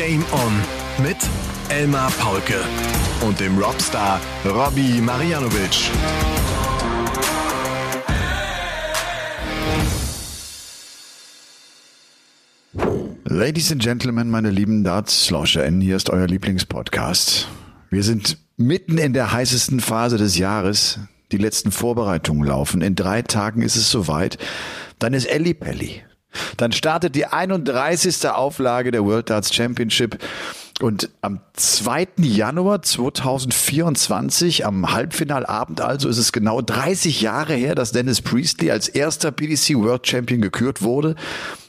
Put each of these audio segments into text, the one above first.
Game On mit Elmar Paulke und dem Rockstar Robbie Marianovic. Ladies and Gentlemen, meine lieben Darts-LauscherInnen, hier ist euer Lieblingspodcast. Wir sind mitten in der heißesten Phase des Jahres. Die letzten Vorbereitungen laufen. In drei Tagen ist es soweit. Dann ist Elli Pelli. Dann startet die 31. Auflage der World Darts Championship. Und am 2. Januar 2024, am Halbfinalabend also, ist es genau 30 Jahre her, dass Dennis Priestley als erster PDC World Champion gekürt wurde,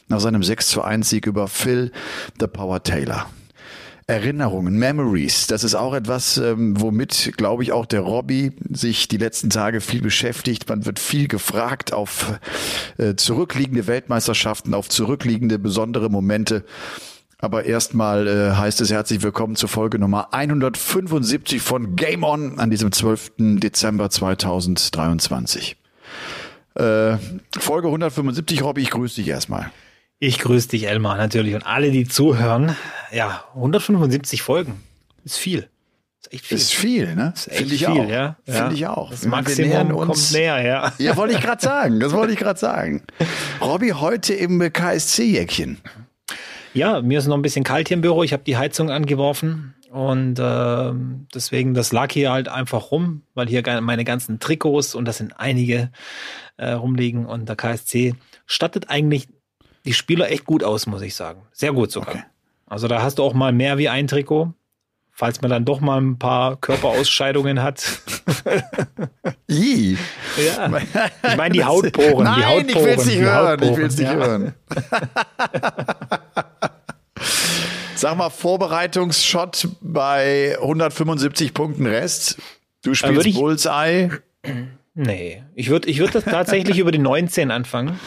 nach seinem 6 zu 1 Sieg über Phil The Power Taylor. Erinnerungen, Memories, das ist auch etwas, ähm, womit, glaube ich, auch der Robbie sich die letzten Tage viel beschäftigt. Man wird viel gefragt auf äh, zurückliegende Weltmeisterschaften, auf zurückliegende besondere Momente. Aber erstmal äh, heißt es herzlich willkommen zur Folge Nummer 175 von Game On an diesem 12. Dezember 2023. Äh, Folge 175, Robbie, ich grüße dich erstmal. Ich grüße dich, Elmar, natürlich. Und alle, die zuhören. Ja, 175 Folgen. Ist viel. Ist echt viel. Ist viel, ne? Finde ich viel, auch. Ja. Finde ich auch. Das Maximum uns, kommt näher, ja. Ja, wollte ich gerade sagen. Das wollte ich gerade sagen. Robby, heute im KSC-Jäckchen. Ja, mir ist noch ein bisschen kalt hier im Büro. Ich habe die Heizung angeworfen. Und äh, deswegen, das lag hier halt einfach rum, weil hier meine ganzen Trikots und das sind einige äh, rumliegen. Und der KSC stattet eigentlich die Spieler echt gut aus, muss ich sagen. Sehr gut sogar. Okay. Also da hast du auch mal mehr wie ein Trikot, falls man dann doch mal ein paar Körperausscheidungen hat. I. Ja. Ich meine die Hautporen. Nein, die Hautporen, ich will es nicht hören. Ich will es nicht ja. hören. Sag mal, Vorbereitungsshot bei 175 Punkten Rest. Du spielst ich, Bullseye. Nee, ich würde ich würd das tatsächlich über die 19 anfangen.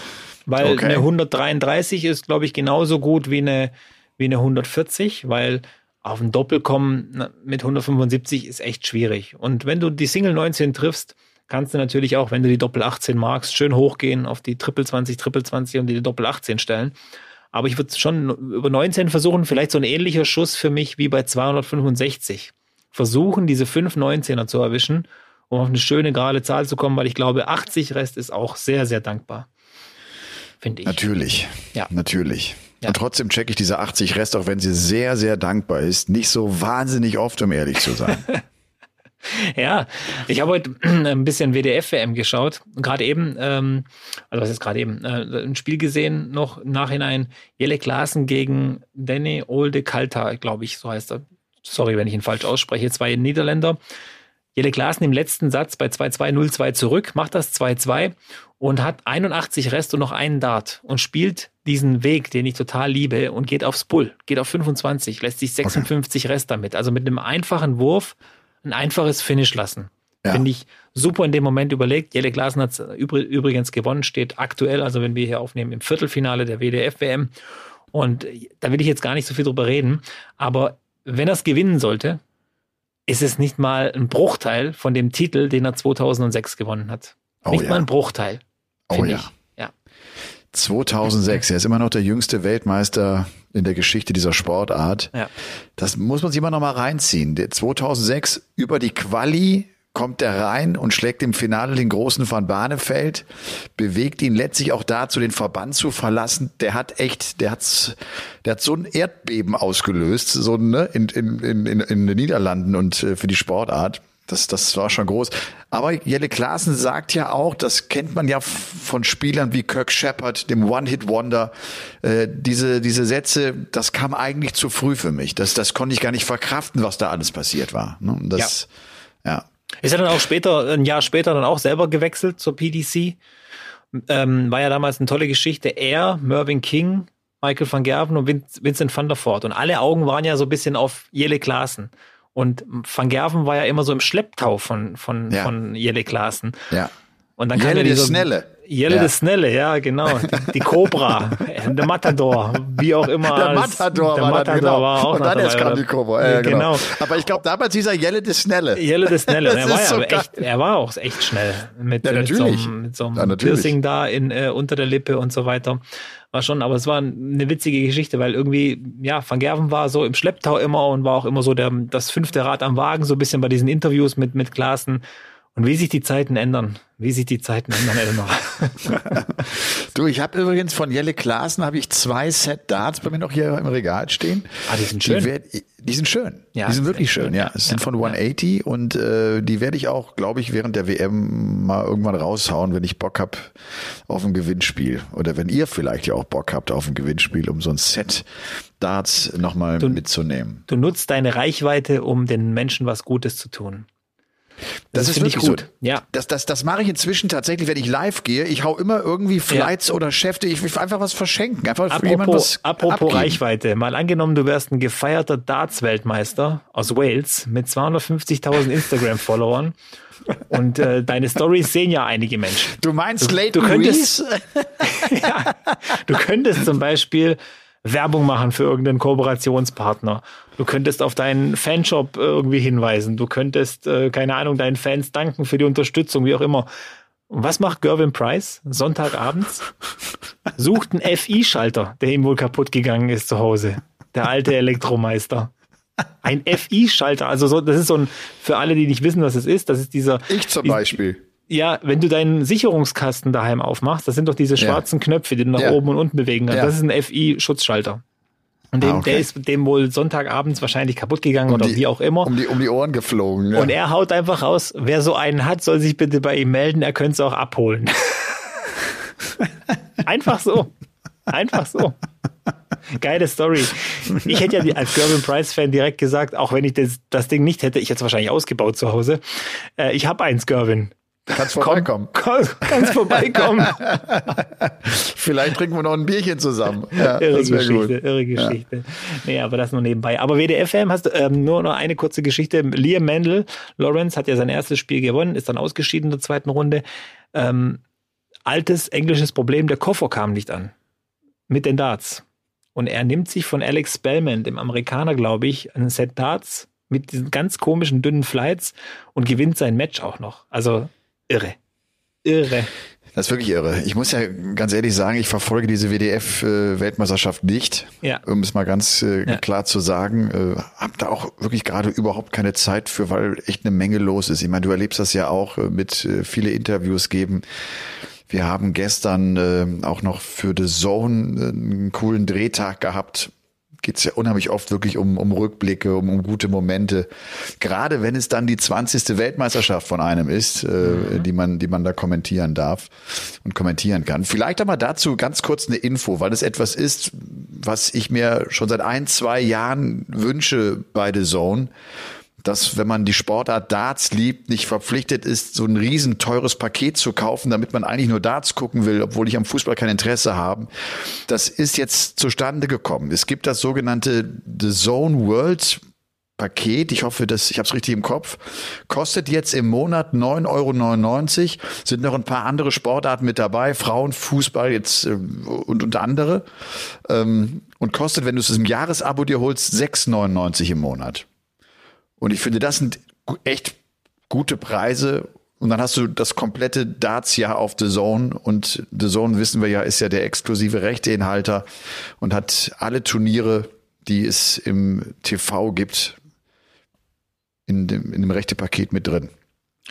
Weil okay. eine 133 ist, glaube ich, genauso gut wie eine, wie eine 140, weil auf ein Doppel kommen mit 175 ist echt schwierig. Und wenn du die Single 19 triffst, kannst du natürlich auch, wenn du die Doppel 18 magst, schön hochgehen auf die Triple 20, Triple 20 und die Doppel 18 stellen. Aber ich würde schon über 19 versuchen, vielleicht so ein ähnlicher Schuss für mich wie bei 265. Versuchen, diese 5 19er zu erwischen, um auf eine schöne gerade Zahl zu kommen, weil ich glaube, 80 Rest ist auch sehr, sehr dankbar finde ich. Natürlich. Ja. Natürlich. Ja. Und trotzdem checke ich diese 80 Rest, auch wenn sie sehr, sehr dankbar ist, nicht so wahnsinnig oft, um ehrlich zu sein. ja, ich habe heute ein bisschen WDF-WM geschaut. Gerade eben, ähm, also was ist gerade eben, äh, ein Spiel gesehen, noch im Nachhinein, Jelle Klaassen gegen Danny Olde Kalta, glaube ich, so heißt er. Sorry, wenn ich ihn falsch ausspreche. Zwei Niederländer. Jelle Klaassen im letzten Satz bei 2-2-0-2 zurück, macht das 2-2 und hat 81 Rest und noch einen Dart und spielt diesen Weg, den ich total liebe und geht aufs Bull, geht auf 25, lässt sich 56 okay. Rest damit. Also mit einem einfachen Wurf ein einfaches Finish lassen. Ja. Finde ich super in dem Moment überlegt. Jelle Glasen hat übrigens gewonnen, steht aktuell, also wenn wir hier aufnehmen, im Viertelfinale der WDF-WM. Und da will ich jetzt gar nicht so viel drüber reden. Aber wenn er es gewinnen sollte, ist es nicht mal ein Bruchteil von dem Titel, den er 2006 gewonnen hat. Oh, nicht ja. mal ein Bruchteil. Oh ja. Ich. ja. 2006, er ist immer noch der jüngste Weltmeister in der Geschichte dieser Sportart. Ja. Das muss man sich immer noch mal reinziehen. Der 2006 über die Quali kommt er rein und schlägt im Finale den großen Van Barneveld, bewegt ihn letztlich auch dazu, den Verband zu verlassen. Der hat echt, der hat, der hat so ein Erdbeben ausgelöst, so ne, in, in, in, in den Niederlanden und äh, für die Sportart. Das, das war schon groß. Aber Jelle Klaassen sagt ja auch, das kennt man ja von Spielern wie Kirk Shepard, dem One-Hit-Wonder, äh, diese, diese Sätze, das kam eigentlich zu früh für mich. Das, das konnte ich gar nicht verkraften, was da alles passiert war. Ne? Das, ja. ja. Ist er dann auch später, ein Jahr später dann auch selber gewechselt zur PDC? Ähm, war ja damals eine tolle Geschichte. Er, Mervyn King, Michael van Gerven und Vincent van der Voort. Und alle Augen waren ja so ein bisschen auf Jelle Klaassen. Und Van Gerven war ja immer so im Schlepptau von, von, ja. von Jelle Klaassen. Ja. Und dann Jelle kam ja dieser, Schnelle. Jelle Ja. der Snelle, ja, genau. Die, die Cobra, der Matador, wie auch immer. Der Matador, der war, Matador genau. war auch Und dann erst kam die Cobra. Ja, genau. genau. Aber ich glaube, damals hieß er Jelle de Snelle. Jelle der Snelle. Er, war ja so geil. echt, er war auch echt schnell. Mit, Ja, mit, so einem, mit so einem Ja. Piercing da in, äh, unter der Lippe und so weiter. War schon, aber es war eine witzige Geschichte, weil irgendwie, ja, Van Gerven war so im Schlepptau immer und war auch immer so der, das fünfte Rad am Wagen, so ein bisschen bei diesen Interviews mit, mit Klaassen. Und wie sich die Zeiten ändern. Wie sich die Zeiten ändern, Elmar. Du, ich habe übrigens von Jelle Klaassen habe ich zwei Set Darts bei mir noch hier im Regal stehen. Ah, die sind schön. Die, werd, die sind schön. Ja, die sind wirklich schön, schön. ja. Es sind von 180 und äh, die werde ich auch, glaube ich, während der WM mal irgendwann raushauen, wenn ich Bock hab auf ein Gewinnspiel. Oder wenn ihr vielleicht ja auch Bock habt auf ein Gewinnspiel, um so ein Set Darts nochmal mitzunehmen. Du nutzt deine Reichweite, um den Menschen was Gutes zu tun. Das, ist finde ich wirklich gut. so. Ja. Das, das, das mache ich inzwischen tatsächlich, wenn ich live gehe. Ich hau immer irgendwie Flights oder Schäfte. Ich will einfach was verschenken. Einfach Apropos, was apropos abgeben. Reichweite. Mal angenommen, du wärst ein gefeierter Darts-Weltmeister aus Wales mit 250.000 Instagram-Followern. Und äh, deine Stories sehen ja einige Menschen. Du meinst Du- Leighton du könntest- ja. Du könntest zum Beispiel Werbung machen für irgendeinen Kooperationspartner. Du könntest auf deinen Fanshop irgendwie hinweisen. Du könntest, äh, keine Ahnung, deinen Fans danken für die Unterstützung, wie auch immer. Und was macht Gervin Price Sonntagabends? Sucht einen FI-Schalter, der ihm wohl kaputt gegangen ist zu Hause. Der alte Elektromeister. Ein FI-Schalter, also so, das ist so ein, für alle, die nicht wissen, was es ist, das ist dieser, Ich zum Beispiel. Ja, wenn du deinen Sicherungskasten daheim aufmachst, das sind doch diese Ja. schwarzen Knöpfe, die du nach Ja. oben und unten bewegen kannst. Ja. Das ist ein FI-Schutzschalter. Und dem, Ah, okay. der ist dem wohl Sonntagabends wahrscheinlich kaputt gegangen oder die- wie auch immer. Um die, um die Ohren geflogen. Ja. Und er haut einfach raus, wer so einen hat, soll sich bitte bei ihm melden, er könnte es auch abholen. Einfach so. Einfach so. Geile Story. Ich hätte ja als Gervin Price-Fan direkt gesagt, auch wenn ich das, das Ding nicht hätte, ich hätte es wahrscheinlich ausgebaut zu Hause. Äh, ich habe eins, Gervin. Kannst vorbeikommen. Komm, kannst vorbeikommen. Vielleicht trinken wir noch ein Bierchen zusammen. Ja, Irre Geschichte, irre Geschichte. Nee, aber das nur nebenbei. Aber WDFM hast du ähm, nur noch eine kurze Geschichte. Liam Mendel, Lawrence hat ja sein erstes Spiel gewonnen, ist dann ausgeschieden in der zweiten Runde. Ähm, altes englisches Problem, der Koffer kam nicht an. Mit den Darts. Und er nimmt sich von Alex Spellman, dem Amerikaner, glaube ich, ein Set Darts mit diesen ganz komischen, dünnen Flights und gewinnt sein Match auch noch. Also irre. Irre. Das ist wirklich irre. Ich muss ja ganz ehrlich sagen, ich verfolge diese WDF-Weltmeisterschaft nicht, Ja. um es mal ganz äh, Ja. klar zu sagen. Äh, hab da auch wirklich gerade überhaupt keine Zeit für, weil echt eine Menge los ist. Ich meine, du erlebst das ja auch äh, mit äh, viele Interviews geben. Wir haben gestern äh, auch noch für The Zone äh, einen coolen Drehtag gehabt. Geht's ja unheimlich oft wirklich um, um Rückblicke, um, um gute Momente. Gerade wenn es dann die 20. Weltmeisterschaft von einem ist, äh, die man, die man da kommentieren darf und kommentieren kann. Vielleicht aber dazu ganz kurz eine Info, weil es etwas ist, was ich mir schon seit ein, zwei Jahren wünsche bei The Zone dass wenn man die Sportart Darts liebt, nicht verpflichtet ist, so ein riesen teures Paket zu kaufen, damit man eigentlich nur Darts gucken will, obwohl ich am Fußball kein Interesse habe. Das ist jetzt zustande gekommen. Es gibt das sogenannte The Zone World Paket, ich hoffe, dass ich habe es richtig im Kopf, kostet jetzt im Monat 9,99 Euro. Sind noch ein paar andere Sportarten mit dabei, Frauen, Fußball jetzt äh, und, und andere. Ähm, und kostet, wenn du es im Jahresabo dir holst, 6,99 im Monat. Und ich finde, das sind echt gute Preise. Und dann hast du das komplette Darts-Jahr auf The Zone. Und The Zone, wissen wir ja, ist ja der exklusive Rechteinhalter und hat alle Turniere, die es im TV gibt, in dem, in dem Rechtepaket mit drin.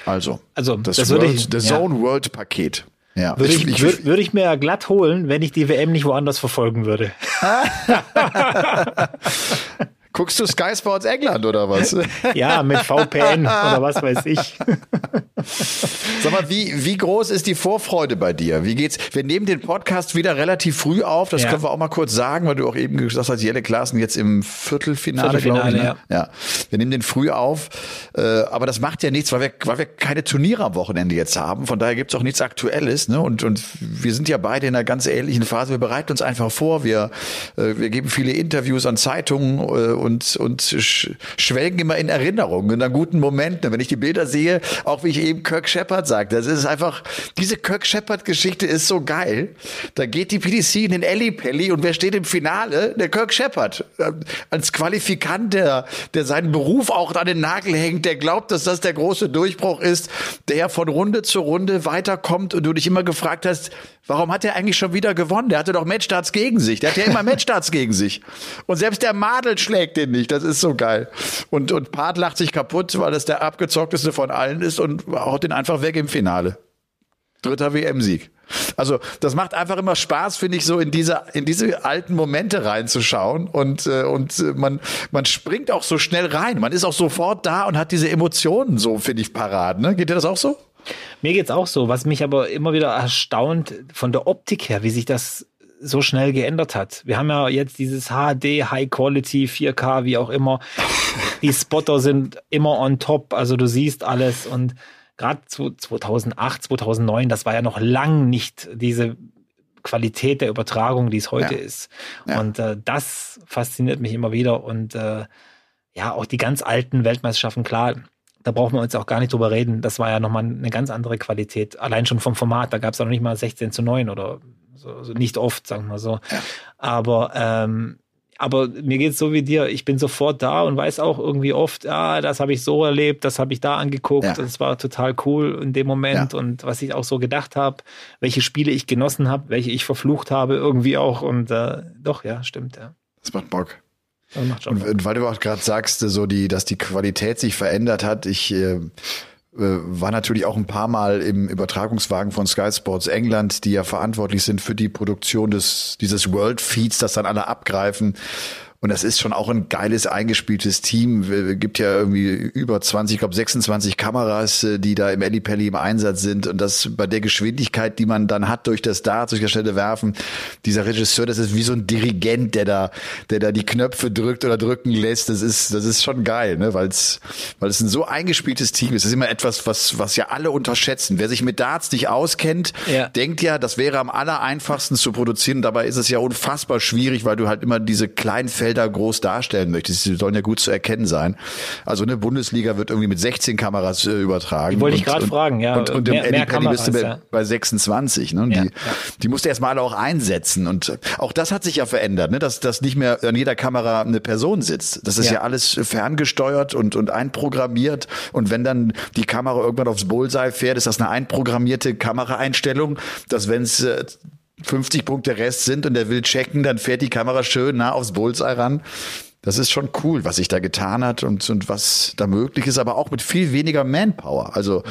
Also, Also, das, das würde World, ich- The ja. Zone World Paket. Ja, Würde ich, würd, würde ich mir ja glatt holen, wenn ich die WM nicht woanders verfolgen würde. guckst du Sky Sports England oder was? Ja, mit VPN oder was weiß ich. Sag mal, wie, wie groß ist die Vorfreude bei dir? Wie geht's? Wir nehmen den Podcast wieder relativ früh auf. Das Ja. können wir auch mal kurz sagen, weil du auch eben gesagt hast, Jelle Klaassen jetzt im Viertelfinale, Viertelfinale, glaube ich. Ne? Ja. Wir nehmen den früh auf. Äh, aber das macht ja nichts, weil wir, weil wir keine Turniere am Wochenende jetzt haben. Von daher gibt's auch nichts Aktuelles. Ne? Und, und wir sind ja beide in einer ganz ähnlichen Phase. Wir bereiten uns einfach vor. Wir, äh, wir geben viele Interviews an Zeitungen äh, und, und sch schwelgen immer in Erinnerungen, in einer guten Momenten. Wenn ich die Bilder sehe, auch wie ich eben Kirk Shepard sagte, das ist einfach, diese Kirk Shepard Geschichte ist so geil. Da geht die PDC in den Ellipelli und wer steht im Finale? Der Kirk Shepard. Äh, als Qualifikant, der, der seinen Beruf auch an den Nagel hängt, der glaubt, dass das der große Durchbruch ist, der von Runde zu Runde weiterkommt und du dich immer gefragt hast, warum hat er eigentlich schon wieder gewonnen? Der hatte doch Matchstarts gegen sich. Der hat ja immer Matchstarts gegen sich. Und selbst der Madel schlägt den nicht. Das ist so geil. Und, und Part lacht sich kaputt, weil es der abgezockteste von allen ist und haut den einfach weg im Finale. Dritter WM-Sieg. Also das macht einfach immer Spaß, finde ich, so in diese in diese alten Momente reinzuschauen und äh, und äh, man man springt auch so schnell rein. Man ist auch sofort da und hat diese Emotionen so, finde ich, parat. Ne? Geht dir das auch so? Mir geht's auch so. Was mich aber immer wieder erstaunt von der Optik her, wie sich das so schnell geändert hat. Wir haben ja jetzt dieses HD, High Quality, 4K, wie auch immer. Die Spotter sind immer on top, also du siehst alles und gerade 2008, 2009, das war ja noch lang nicht diese Qualität der Übertragung, die es heute ja. ist. Ja. Und äh, das fasziniert mich immer wieder. Und äh, ja, auch die ganz alten Weltmeisterschaften, klar, da brauchen wir uns auch gar nicht drüber reden. Das war ja nochmal eine ganz andere Qualität. Allein schon vom Format, da gab es ja noch nicht mal 16 zu 9 oder so, also nicht oft, sagen wir so. Ja. Aber ähm, aber mir geht's so wie dir. Ich bin sofort da und weiß auch irgendwie oft, ja, das habe ich so erlebt, das habe ich da angeguckt. Ja. Das war total cool in dem Moment ja. und was ich auch so gedacht habe, welche Spiele ich genossen habe, welche ich verflucht habe irgendwie auch. Und äh, doch, ja, stimmt, ja. Das macht Bock. Das macht schon und, Bock. weil du auch gerade sagst, so die, dass die Qualität sich verändert hat, ich äh, war natürlich auch ein paar Mal im Übertragungswagen von Sky Sports England, die ja verantwortlich sind für die Produktion des, dieses World Feeds, das dann alle abgreifen. Und das ist schon auch ein geiles eingespieltes Team. Es gibt ja irgendwie über 20, ich glaube 26 Kameras, äh, die da im Ellipelli im Einsatz sind. Und das bei der Geschwindigkeit, die man dann hat durch das Dart, durch das schnelle Werfen, dieser Regisseur, das ist wie so ein Dirigent, der da, der da die Knöpfe drückt oder drücken lässt. Das ist, das ist schon geil, ne? weil es, weil es ein so eingespieltes Team ist. Das ist immer etwas, was, was ja alle unterschätzen. Wer sich mit Darts nicht auskennt, ja. denkt ja, das wäre am aller einfachsten zu produzieren. Dabei ist es ja unfassbar schwierig, weil du halt immer diese kleinen Felder Felder groß darstellen möchtest. Sie sollen ja gut zu erkennen sein. Also eine Bundesliga wird irgendwie mit 16 Kameras äh, übertragen. Die wollte ich gerade fragen, ja. Und, und mehr, im mehr Kameras, bist du ja. bei 26. Ne? Ja, die, ja. die musst du erstmal alle auch einsetzen. Und auch das hat sich ja verändert, ne? dass, dass nicht mehr an jeder Kamera eine Person sitzt. Das ist ja, ja alles ferngesteuert und, und einprogrammiert. Und wenn dann die Kamera irgendwann aufs Bullseye fährt, ist das eine einprogrammierte Kameraeinstellung, dass wenn es äh, 50 Punkte Rest sind und er will checken, dann fährt die Kamera schön nah aufs Bullseye ran. Das ist schon cool, was sich da getan hat und, und was da möglich ist, aber auch mit viel weniger Manpower. Also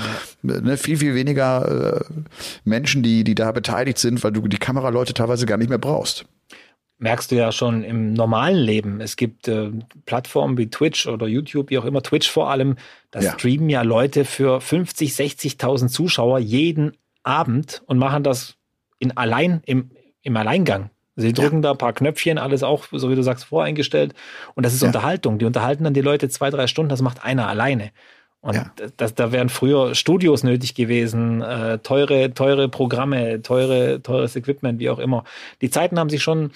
ne, viel, viel weniger äh, Menschen, die, die da beteiligt sind, weil du die Kameraleute teilweise gar nicht mehr brauchst. Merkst du ja schon im normalen Leben. Es gibt äh, Plattformen wie Twitch oder YouTube, wie auch immer, Twitch vor allem, da ja. streamen ja Leute für 50, 60.000 Zuschauer jeden Abend und machen das in allein, im, im Alleingang. Sie drücken ja. da ein paar Knöpfchen, alles auch, so wie du sagst, voreingestellt. Und das ist ja. Unterhaltung. Die unterhalten dann die Leute zwei, drei Stunden, das macht einer alleine. Und ja. das, da wären früher Studios nötig gewesen, äh, teure, teure Programme, teure, teures Equipment, wie auch immer. Die Zeiten haben sich schon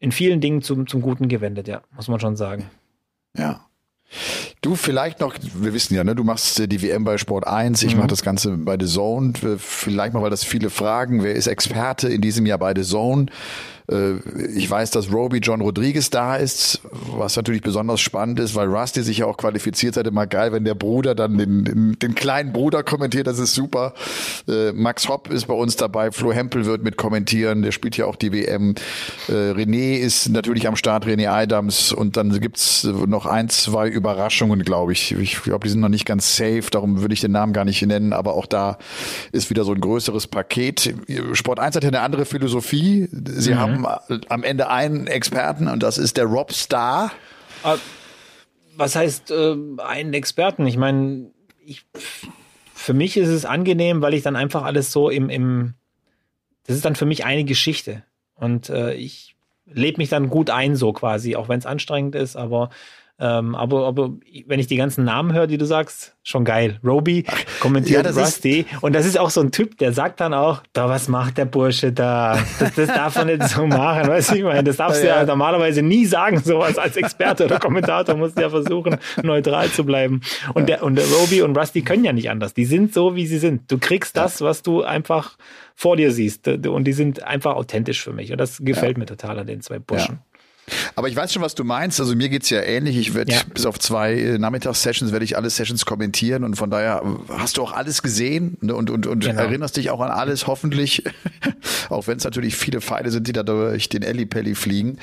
in vielen Dingen zum, zum Guten gewendet, ja, muss man schon sagen. Ja. Du vielleicht noch, wir wissen ja, ne, du machst äh, die WM bei Sport 1, ich mhm. mache das Ganze bei The Zone. Vielleicht mal, weil das viele fragen, wer ist Experte in diesem Jahr bei The Zone? Äh, ich weiß, dass Roby John Rodriguez da ist, was natürlich besonders spannend ist, weil Rusty sich ja auch qualifiziert hat. Immer geil, wenn der Bruder dann den, den, den kleinen Bruder kommentiert, das ist super. Äh, Max Hopp ist bei uns dabei, Flo Hempel wird mit kommentieren, der spielt ja auch die WM. Äh, René ist natürlich am Start, René Adams und dann gibt's noch ein, zwei Überraschungen, glaube ich. Ich glaube, die sind noch nicht ganz safe, darum würde ich den Namen gar nicht nennen, aber auch da ist wieder so ein größeres Paket. Sport 1 hat ja eine andere Philosophie. Sie mhm. haben haben am Ende einen Experten und das ist der Rob Star. Ah, was heißt äh, einen Experten? Ich meine, ich, für mich ist es angenehm, weil ich dann einfach alles so im, im das ist dann für mich eine Geschichte. Und äh, ich lebe mich dann gut ein, so quasi, auch wenn es anstrengend ist, aber Ähm, aber, aber wenn ich die ganzen Namen höre, die du sagst, schon geil. Roby kommentiert ja, Rusty. Und das ist auch so ein Typ, der sagt dann auch, da, was macht der Bursche da? Das, das darf man nicht so machen. Weißt du, ich meine, das darfst du ja, ja normalerweise nie sagen, sowas als Experte oder Kommentator musst du ja versuchen, neutral zu bleiben. Und der, und der Roby und Rusty können ja nicht anders. Die sind so, wie sie sind. Du kriegst das, was du einfach vor dir siehst. Und die sind einfach authentisch für mich. Und das gefällt mir total an den zwei Burschen. Aber ich weiß schon, was du meinst. Also mir geht's ja ähnlich. Ich werde ja. bis auf zwei äh, Nachmittagssessions werde ich alle Sessions kommentieren und von daher hast du auch alles gesehen ne? und, und, und genau. erinnerst dich auch an alles, hoffentlich. auch wenn es natürlich viele Pfeile sind, die da durch den Ellipelli fliegen.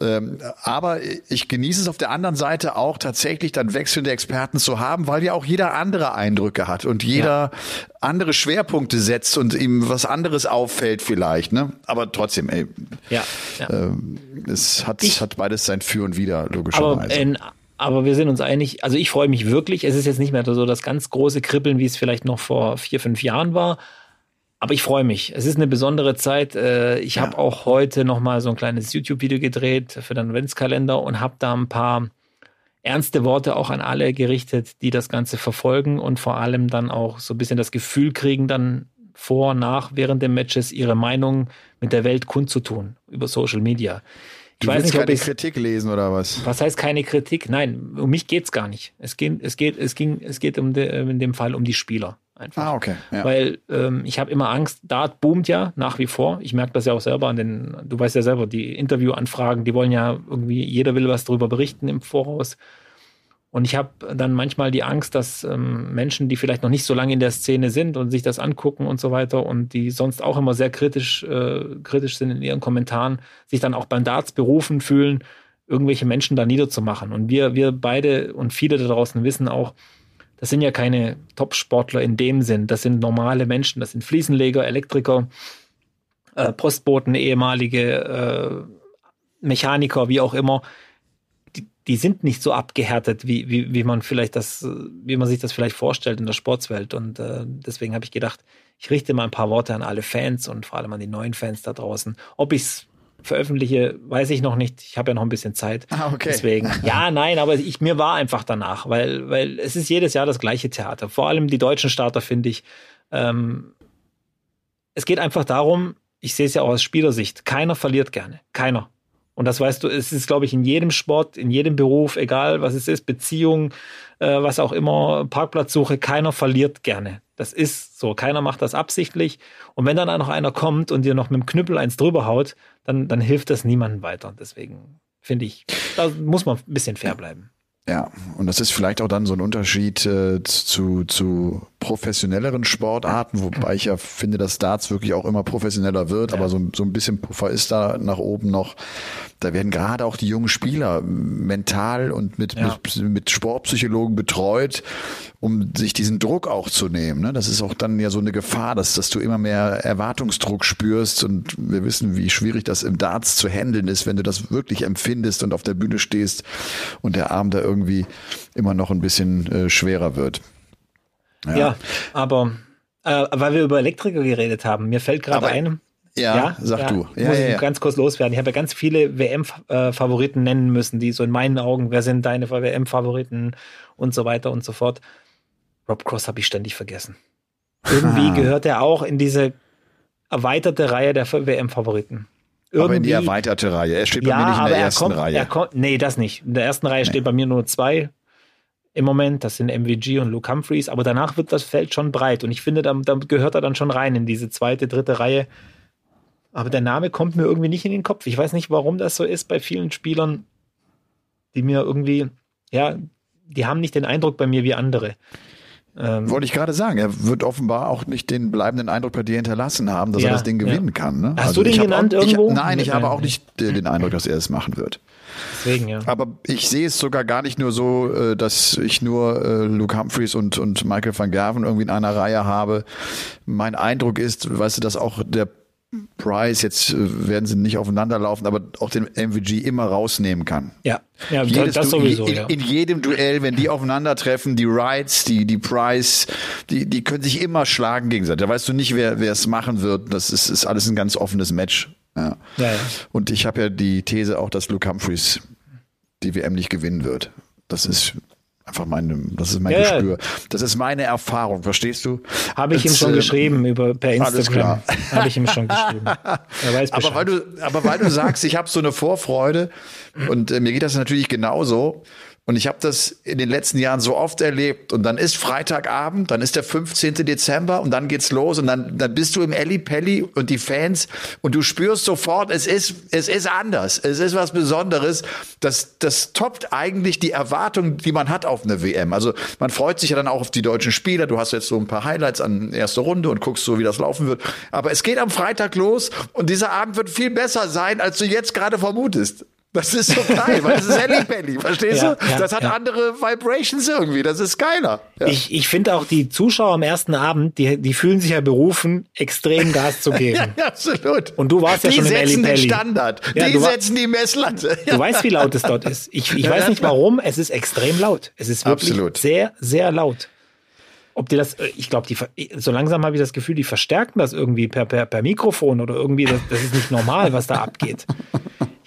Ähm, aber ich genieße es auf der anderen Seite auch tatsächlich dann wechselnde Experten zu haben, weil ja auch jeder andere Eindrücke hat und jeder ja. andere Schwerpunkte setzt und ihm was anderes auffällt vielleicht. Ne? Aber trotzdem, ey, ja, ja. Ähm, es hat, ich, hat beides sein Für und Wider, logischerweise. Aber, äh, aber wir sind uns einig, also ich freue mich wirklich. Es ist jetzt nicht mehr so das ganz große Kribbeln, wie es vielleicht noch vor vier, fünf Jahren war. Aber ich freue mich. Es ist eine besondere Zeit. Äh, ich ja. habe auch heute noch mal so ein kleines YouTube-Video gedreht für den Adventskalender und habe da ein paar ernste Worte auch an alle gerichtet, die das Ganze verfolgen und vor allem dann auch so ein bisschen das Gefühl kriegen, dann vor, nach, während des Matches ihre Meinung mit der Welt kundzutun über Social Media. Ich du weiß nicht, keine ob Kritik lesen oder was? Was heißt keine Kritik? Nein, um mich geht's gar nicht. Es geht, es geht, es ging, es geht um de, in dem Fall um die Spieler einfach. Ah, okay. Ja. Weil ähm, ich habe immer Angst, Dart boomt ja nach wie vor. Ich merke das ja auch selber an den, du weißt ja selber, die Interviewanfragen, die wollen ja irgendwie, jeder will was darüber berichten im Voraus. Und ich habe dann manchmal die Angst, dass ähm, Menschen, die vielleicht noch nicht so lange in der Szene sind und sich das angucken und so weiter und die sonst auch immer sehr kritisch, äh, kritisch sind in ihren Kommentaren, sich dann auch beim Darts berufen fühlen, irgendwelche Menschen da niederzumachen. Und wir, wir beide und viele da draußen wissen auch, das sind ja keine Top-Sportler in dem Sinn. Das sind normale Menschen, das sind Fliesenleger, Elektriker, äh, Postboten, ehemalige äh, Mechaniker, wie auch immer die sind nicht so abgehärtet, wie, wie, wie man vielleicht das, wie man sich das vielleicht vorstellt in der Sportswelt. Und äh, deswegen habe ich gedacht, ich richte mal ein paar Worte an alle Fans und vor allem an die neuen Fans da draußen. Ob ich es veröffentliche, weiß ich noch nicht. Ich habe ja noch ein bisschen Zeit. Ah, okay. Deswegen. Ja, nein, aber ich, mir war einfach danach, weil, weil es ist jedes Jahr das gleiche Theater. Vor allem die deutschen Starter finde ich. Ähm, es geht einfach darum, ich sehe es ja auch aus Spielersicht, keiner verliert gerne. Keiner. Und das weißt du, es ist, glaube ich, in jedem Sport, in jedem Beruf, egal was es ist, Beziehung, äh, was auch immer, Parkplatzsuche, keiner verliert gerne. Das ist so. Keiner macht das absichtlich. Und wenn dann noch einer kommt und dir noch mit dem Knüppel eins drüber haut, dann, dann hilft das niemandem weiter. Deswegen finde ich, da muss man ein bisschen fair bleiben. Ja, und das ist vielleicht auch dann so ein Unterschied äh, zu, zu professionelleren Sportarten, wobei ich ja finde, dass Darts wirklich auch immer professioneller wird, ja. aber so, so ein bisschen Puffer ist da nach oben noch. Da werden gerade auch die jungen Spieler mental und mit, ja. mit, mit Sportpsychologen betreut, um sich diesen Druck auch zu nehmen. Ne? Das ist auch dann ja so eine Gefahr, dass, dass du immer mehr Erwartungsdruck spürst und wir wissen, wie schwierig das im Darts zu handeln ist, wenn du das wirklich empfindest und auf der Bühne stehst und der Arm da irgendwie immer noch ein bisschen äh, schwerer wird. Ja, ja aber äh, weil wir über Elektriker geredet haben, mir fällt gerade ein. Ja, ja, sag ja, du. Ja, muss ja, ich ganz kurz loswerden. Ich habe ja ganz viele WM-Favoriten nennen müssen, die so in meinen Augen, wer sind deine WM-Favoriten und so weiter und so fort. Rob Cross habe ich ständig vergessen. Irgendwie gehört er auch in diese erweiterte Reihe der WM-Favoriten. Aber in die erweiterte Reihe. Er steht bei mir nicht in der ersten kommt, Reihe. Kommt, nee, das nicht. In der ersten Reihe nee. steht bei mir nur zwei im Moment. Das sind MVG und Luke Humphreys. Aber danach wird das Feld schon breit. Und ich finde, da, da gehört er dann schon rein in diese zweite, dritte Reihe. Aber der Name kommt mir irgendwie nicht in den Kopf. Ich weiß nicht, warum das so ist bei vielen Spielern, die mir irgendwie, ja, die haben nicht den Eindruck bei mir wie andere. Ähm, Wollte ich gerade sagen, er wird offenbar auch nicht den bleibenden Eindruck bei dir hinterlassen haben, dass ja, er das Ding gewinnen ja. kann. Ne? Hast also du den genannt auch, irgendwo? Ich, nein, ich habe auch nicht den Eindruck, dass er es machen wird. Deswegen, ja. Aber ich sehe es sogar gar nicht nur so, äh, dass ich nur äh, Luke Humphreys und, und Michael van Gerven irgendwie in einer Reihe habe. Mein Eindruck ist, weißt du, dass auch der Price, jetzt äh, werden sie nicht aufeinander laufen, aber auch den MVG immer rausnehmen kann. Ja, ja Jedes das sowieso. In, ja. in, jedem Duell, wenn die aufeinandertreffen, die Wrights, die, die Price, die, die können sich immer schlagen gegenseitig. Da weißt du nicht, wer, wer es machen wird. Das ist, ist alles ein ganz offenes Match. Ja. Ja, ja. Und ich habe ja die These auch, dass Luke Humphreys die WM nicht gewinnen wird. Das ist einfach meine, das ist mein Ja. Gespür. Das ist meine Erfahrung, verstehst du? Habe ich ihm Jetzt, schon äh, geschrieben über per alles Instagram. klar. Habe ich ihm schon geschrieben. Er Aber weil du, aber weil du sagst, ich habe so eine Vorfreude und äh, mir geht das natürlich genauso. Und ich habe das in den letzten Jahren so oft erlebt. Und dann ist Freitagabend, dann ist der 15. Dezember und dann geht's los und dann, dann bist du im Elli Pelli und die Fans und du spürst sofort, es ist, es ist anders. Es ist was Besonderes. Das, das toppt eigentlich die Erwartung, die man hat auf eine WM. Also man freut sich ja dann auch auf die deutschen Spieler. Du hast jetzt so ein paar Highlights an erster Runde und guckst so, wie das laufen wird. Aber es geht am Freitag los und dieser Abend wird viel besser sein, als du jetzt gerade vermutest. Das ist so geil, weil das ist Elli Pelli, verstehst Ja, du? ja, das hat ja. andere Vibrations irgendwie. Das ist geiler. Ich, ich finde auch die Zuschauer am ersten Abend, die, die fühlen sich ja berufen, extrem Gas zu geben. Ja, absolut. Und du warst ja die schon im setzen Elli den Pelli. Standard. Ja, die setzen die Messlatte. Du weißt, wie laut es dort ist. Ich, ich weiß nicht warum, es ist extrem laut. Es ist wirklich Absolut. sehr, sehr laut. Ob die das, äh, ich glaube, die, so langsam habe ich das Gefühl, die verstärken das irgendwie per, per, per Mikrofon oder irgendwie, das, das ist nicht normal, was da abgeht.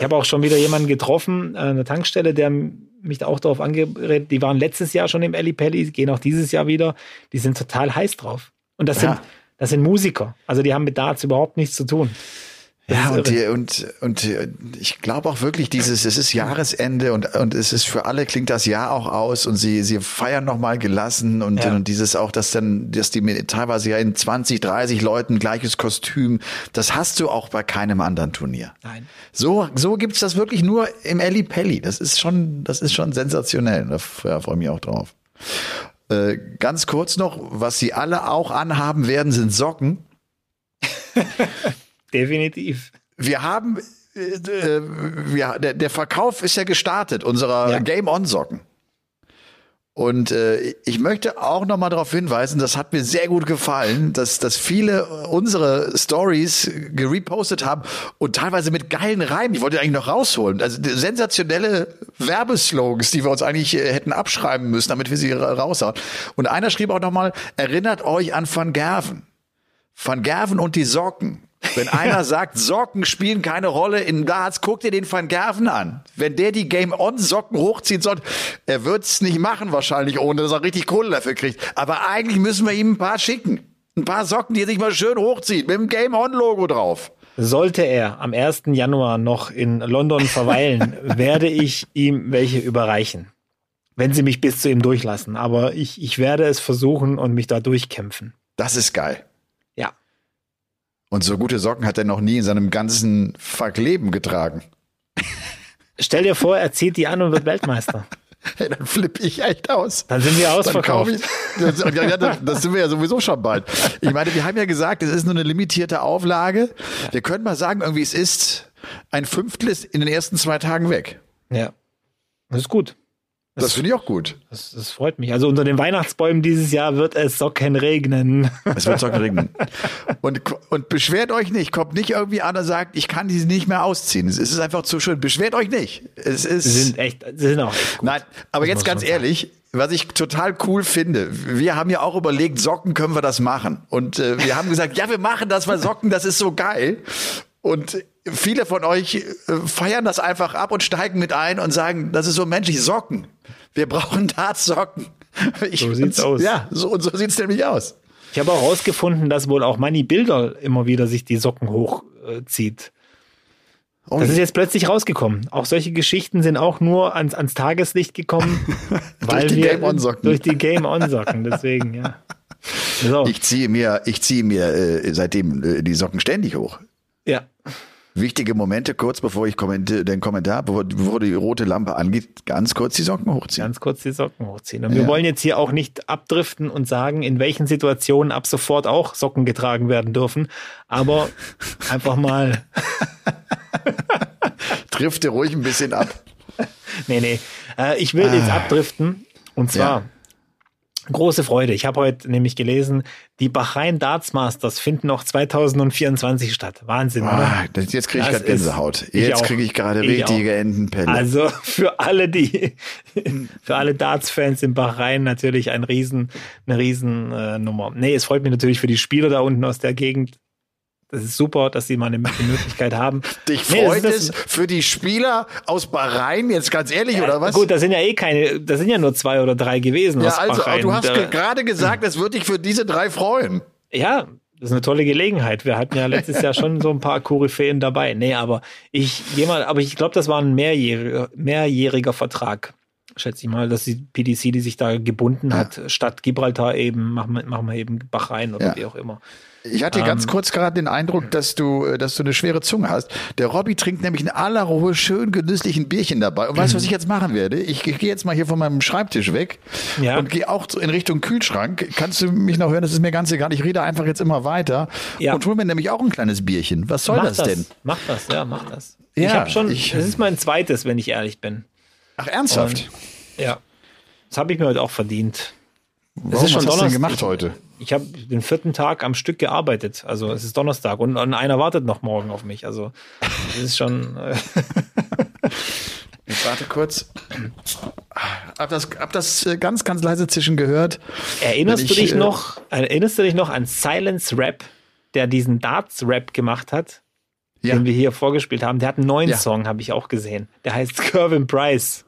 Ich habe auch schon wieder jemanden getroffen, äh, eine Tankstelle, der mich da auch darauf angeredet, die waren letztes Jahr schon im Elli Pelli, gehen auch dieses Jahr wieder, die sind total heiß drauf. Und das Ja. sind, das sind Musiker. Also die haben mit Darts überhaupt nichts zu tun. Ja, und, die, und, und ich glaube auch wirklich dieses, es ist Jahresende und, und es ist für alle klingt das Jahr auch aus und sie, sie feiern nochmal gelassen und, Ja. und dieses auch, dass dann, dass die teilweise ja in 20, 30 Leuten gleiches Kostüm, das hast du auch bei keinem anderen Turnier. Nein. So, so gibt's das wirklich nur im Elli Pelli. Das ist schon, das ist schon sensationell. Da freue mich auch drauf. Äh, ganz kurz noch, was sie alle auch anhaben werden, sind Socken. Definitiv. Wir haben, äh, äh, wir, der, der Verkauf ist ja gestartet, unserer Ja. Game-On-Socken. Und äh, ich möchte auch noch mal darauf hinweisen, das hat mir sehr gut gefallen, dass, dass viele unsere Stories gerepostet haben und teilweise mit geilen Reimen. Ich wollte eigentlich noch rausholen. Also sensationelle Werbeslogans, die wir uns eigentlich äh, hätten abschreiben müssen, damit wir sie ra- raushauen. Und einer schrieb auch noch mal, erinnert euch an Van Gerven. Van Gerven und die Socken. Wenn einer sagt, Socken spielen keine Rolle in Darts, guck dir den Van Gerven an. Wenn der die Game-On-Socken hochziehen soll, er wird's nicht machen wahrscheinlich, ohne dass er richtig Kohle dafür kriegt. Aber eigentlich müssen wir ihm ein paar schicken. Ein paar Socken, die er sich mal schön hochzieht, mit dem Game-On-Logo drauf. Sollte er am 1. Januar noch in London verweilen, werde ich ihm welche überreichen. Wenn sie mich bis zu ihm durchlassen. Aber ich, ich werde es versuchen und mich da durchkämpfen. Das ist geil. Ja. Und so gute Socken hat er noch nie in seinem ganzen Fuck Leben getragen. Stell dir vor, er zieht die an und wird Weltmeister. Hey, dann flippe ich echt aus. Dann sind wir Dann ausverkauft. kauf ich- Das, ja, ja, das, das sind wir ja sowieso schon bald. Ich meine, wir haben ja gesagt, es ist nur eine limitierte Auflage. Wir können mal sagen, irgendwie es ist ein Fünftel ist in den ersten zwei Tagen weg. Ja. Das ist gut. Das finde ich auch gut. Das, das freut mich. Also unter den Weihnachtsbäumen dieses Jahr wird es Socken regnen. Es wird Socken regnen. Und, und beschwert euch nicht. Kommt nicht irgendwie an und sagt, ich kann die nicht mehr ausziehen. Es ist einfach zu schön. Beschwert euch nicht. Es ist, Sie sind echt, sie sind auch echt gut. Nein, aber muss jetzt ganz ehrlich, was ich total cool finde, wir haben ja auch überlegt, Socken können wir das machen. Und äh, wir haben gesagt, ja, wir machen das, weil Socken, das ist so geil. Und viele von euch äh, feiern das einfach ab und steigen mit ein und sagen, das ist so menschlich, Socken. Wir brauchen Dartsocken. Ich, So sieht's und, aus. Ja, so, und so sieht's nämlich aus. Ich habe auch herausgefunden, dass wohl auch Manny Bilder immer wieder sich die Socken hochzieht. Oh, Das ist jetzt plötzlich rausgekommen. Auch solche Geschichten sind auch nur ans, ans Tageslicht gekommen, weil die wir Game-On-Socken. durch die Game-On-Socken. Deswegen, ja. So, ich ziehe mir, ich ziehe mir äh, seitdem äh, die Socken ständig hoch. Ja. Wichtige Momente, kurz bevor ich den Kommentar, bevor, bevor die rote Lampe angeht, ganz kurz die Socken hochziehen. Ganz kurz die Socken hochziehen. Und wir Ja. wollen jetzt hier auch nicht abdriften und sagen, in welchen Situationen ab sofort auch Socken getragen werden dürfen. Aber einfach mal, dir ruhig ein bisschen ab. nee, nee. Äh, ich will jetzt abdriften. Und zwar, Ja. Große Freude. Ich habe heute nämlich gelesen, die Bahrain Darts Masters finden noch 2024 statt. Wahnsinn, oder? Ah, das- jetzt kriege ich gerade Gänsehaut. Jetzt kriege ich gerade Ich richtige Entenpelle. Also für alle, die, für alle Darts-Fans in Bahrain natürlich ein riesen, eine riesen äh, Nummer. Nee, es freut mich natürlich für die Spieler da unten aus der Gegend. Das ist super, dass sie mal eine Möglichkeit haben. Dich freut es für die Spieler aus Bahrain, jetzt ganz ehrlich, oder was? Gut, da sind ja eh keine, da sind ja nur zwei oder drei gewesen. ja, aus also, Bahrain. du hast ge- gerade gesagt, es wird dich für diese drei freuen. Ja, das ist eine tolle Gelegenheit. Wir hatten ja letztes Jahr schon so ein paar Koryphäen dabei. Nee, aber ich mal, aber ich glaube, das war ein mehrjähriger, mehrjähriger Vertrag. Schätze ich mal, dass die PDC, die sich da gebunden hat, statt Gibraltar eben, machen wir, machen wir eben Bahrain oder Ja. wie auch immer. Ich hatte ganz kurz gerade den Eindruck, dass du, äh, dass du eine schwere Zunge hast. Der Robby trinkt nämlich in aller Ruhe schön genüsslich ein Bierchen dabei. Und weißt du, was ich jetzt machen werde? Ich, ich gehe jetzt mal hier von meinem Schreibtisch weg Ja. und gehe auch in Richtung Kühlschrank. Kannst du mich noch hören? Das ist mir ganz egal. Ich rede einfach jetzt immer weiter Ja. und hol mir nämlich auch ein kleines Bierchen. Was soll mach das, denn? Mach das, ja, mach das. ich Ja, habe schon, ich- das ist mein zweites, wenn ich ehrlich bin. Ach, ernsthaft? Ja. Das habe ich mir heute auch verdient. Warum? ist schon was hast du denn gemacht heute? Ich habe den vierten Tag am Stück gearbeitet. Also es ist Donnerstag und, und einer wartet noch morgen auf mich. Also das ist schon. Äh, Jetzt warte kurz. Hab das, hab das äh, ganz, ganz leise Zischen gehört. erinnerst Wenn du ich, dich äh, noch? Erinnerst du dich noch an Silence Rap, der diesen Darts Rap gemacht hat, Ja. den wir hier vorgespielt haben? Der hat einen neuen Ja. Song, habe ich auch gesehen. Der heißt Curvin Price.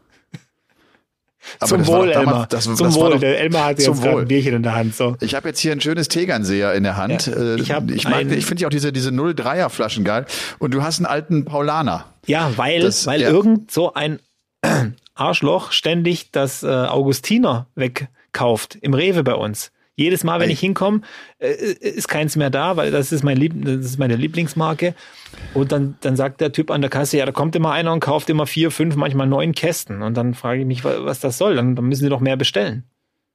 Aber Zum Wohl, damals- Elmar. das- Zum das Wohl. doch- Der Elmar hat jetzt gerade ein Bierchen in der Hand. So. Ich habe jetzt hier ein schönes Tegernseher in der Hand. Ja, Äh, ich hab ich, mag, ich finde ja auch diese, diese 03er Flaschen geil. Und du hast einen alten Paulaner. Ja, weil, Das- weil ja. irgend so ein Arschloch ständig das äh, Augustiner wegkauft im Rewe bei uns. Jedes Mal, wenn ich hinkomme, äh, ist keins mehr da, weil das ist, mein Lieb das ist meine Lieblingsmarke. Und dann, dann sagt der Typ an der Kasse, ja, da kommt immer einer und kauft immer vier, fünf, manchmal neun Kästen. Und dann frage ich mich, wa- was das soll. Dann, dann müssen die doch mehr bestellen.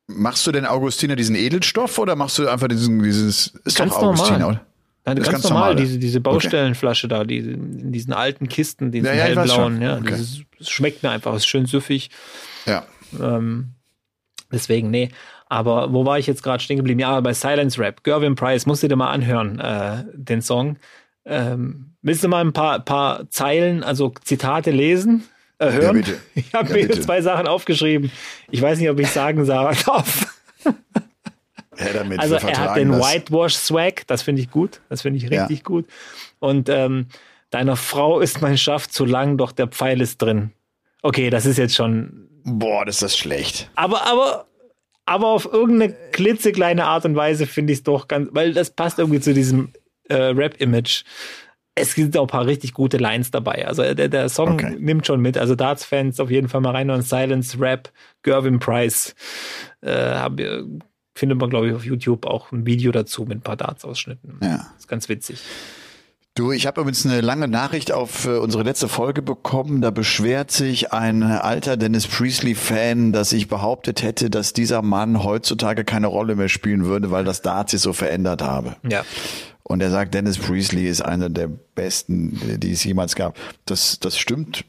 Machst du denn Augustiner diesen Edelstoff oder machst du einfach diesen, dieses, ist Ganz doch Augustiner, normal. oder? Dann Das ist ganz, ganz normal, normal. diese, diese Baustellenflasche da, die, in diesen alten Kisten, diesen Ja, ja, hellblauen, ja, Okay. dieses, das schmeckt mir einfach, ist schön süffig. Ja. Ähm, deswegen, nee. Aber wo war ich jetzt gerade stehen geblieben? Ja, bei Silence Rap. Gervin Price, musst du dir mal anhören, äh, den Song. Ähm, willst du mal ein paar, paar Zeilen, also Zitate lesen? Äh, hören? bitte. Ich habe Ja, mir bitte. zwei Sachen aufgeschrieben. Ich weiß nicht, ob ich sagen darf. Her damit, Also er hat den das. Whitewash Swag, das finde ich gut, das finde ich Ja. richtig gut. Und ähm, deiner Frau ist mein Schaft zu lang, doch der Pfeil ist drin. Okay, das ist jetzt schon, Boah, das ist das schlecht. aber aber aber auf irgendeine klitzekleine Art und Weise finde ich es doch ganz, weil das passt irgendwie zu diesem äh, Rap-Image. Es sind auch ein paar richtig gute Lines dabei. Also der, der Song Okay. nimmt schon mit. Also Darts-Fans auf jeden Fall mal rein und Silence Rap, Gervin Price. Äh, hab, äh, findet man, glaube ich, auf YouTube auch ein Video dazu mit ein paar Darts-Ausschnitten. Ja. Ist ganz witzig. Du, ich habe übrigens eine lange Nachricht auf äh, unsere letzte Folge bekommen. Da beschwert sich ein alter Dennis Priestley-Fan, dass ich behauptet hätte, dass dieser Mann heutzutage keine Rolle mehr spielen würde, weil das Dart sich so verändert habe. Ja. Und er sagt, Dennis Priestley ist einer der besten, die es jemals gab. Das, das stimmt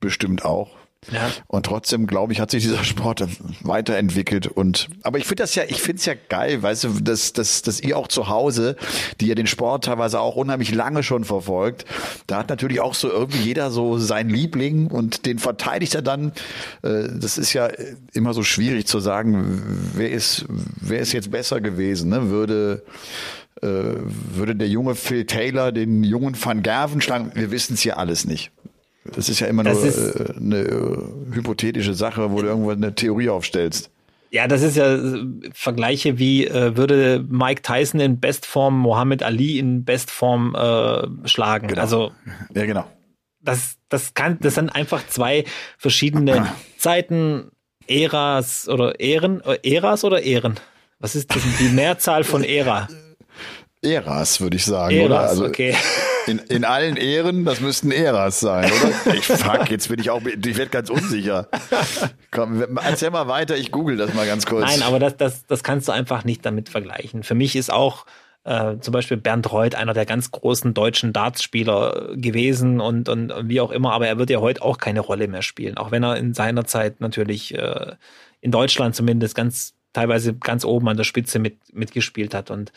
bestimmt auch. Ja. Und trotzdem, glaube ich, hat sich dieser Sport weiterentwickelt. Und aber ich finde das ja, ich finde es ja geil, weißt du, dass, dass, dass ihr auch zu Hause, die ja den Sport teilweise auch unheimlich lange schon verfolgt, da hat natürlich auch so irgendwie jeder so seinen Liebling und den verteidigt er dann. Äh, Das ist ja immer so schwierig zu sagen, wer ist, wer ist jetzt besser gewesen, ne? Würde äh, würde der junge Phil Taylor den jungen Van Gerven schlagen? Wir wissen es ja alles nicht. Das ist ja immer Das nur äh, eine äh, hypothetische Sache, wo du irgendwo eine Theorie aufstellst. Ja, das ist ja äh, Vergleiche wie äh, würde Mike Tyson in Bestform Mohammed Ali in Bestform äh, schlagen. Genau. Also Ja, genau. das, das kann, das sind einfach zwei verschiedene Zeiten, Äras oder Ehren, äh, Äras oder Ehren? Was ist das? Die Mehrzahl von Ära? Äras, würde ich sagen, oder? Äras, Also okay. in, in allen Ehren, das müssten Äras sein, oder? Ich fuck, jetzt bin ich auch, ich werde ganz unsicher. Komm, erzähl mal weiter, ich google das mal ganz kurz. Nein, aber das, das, das kannst du einfach nicht damit vergleichen. Für mich ist auch äh, zum Beispiel Bernd Reuth einer der ganz großen deutschen Dartspieler gewesen und, und wie auch immer, aber er wird ja heute auch keine Rolle mehr spielen, auch wenn er in seiner Zeit natürlich äh, in Deutschland zumindest ganz teilweise ganz oben an der Spitze mit, mitgespielt hat und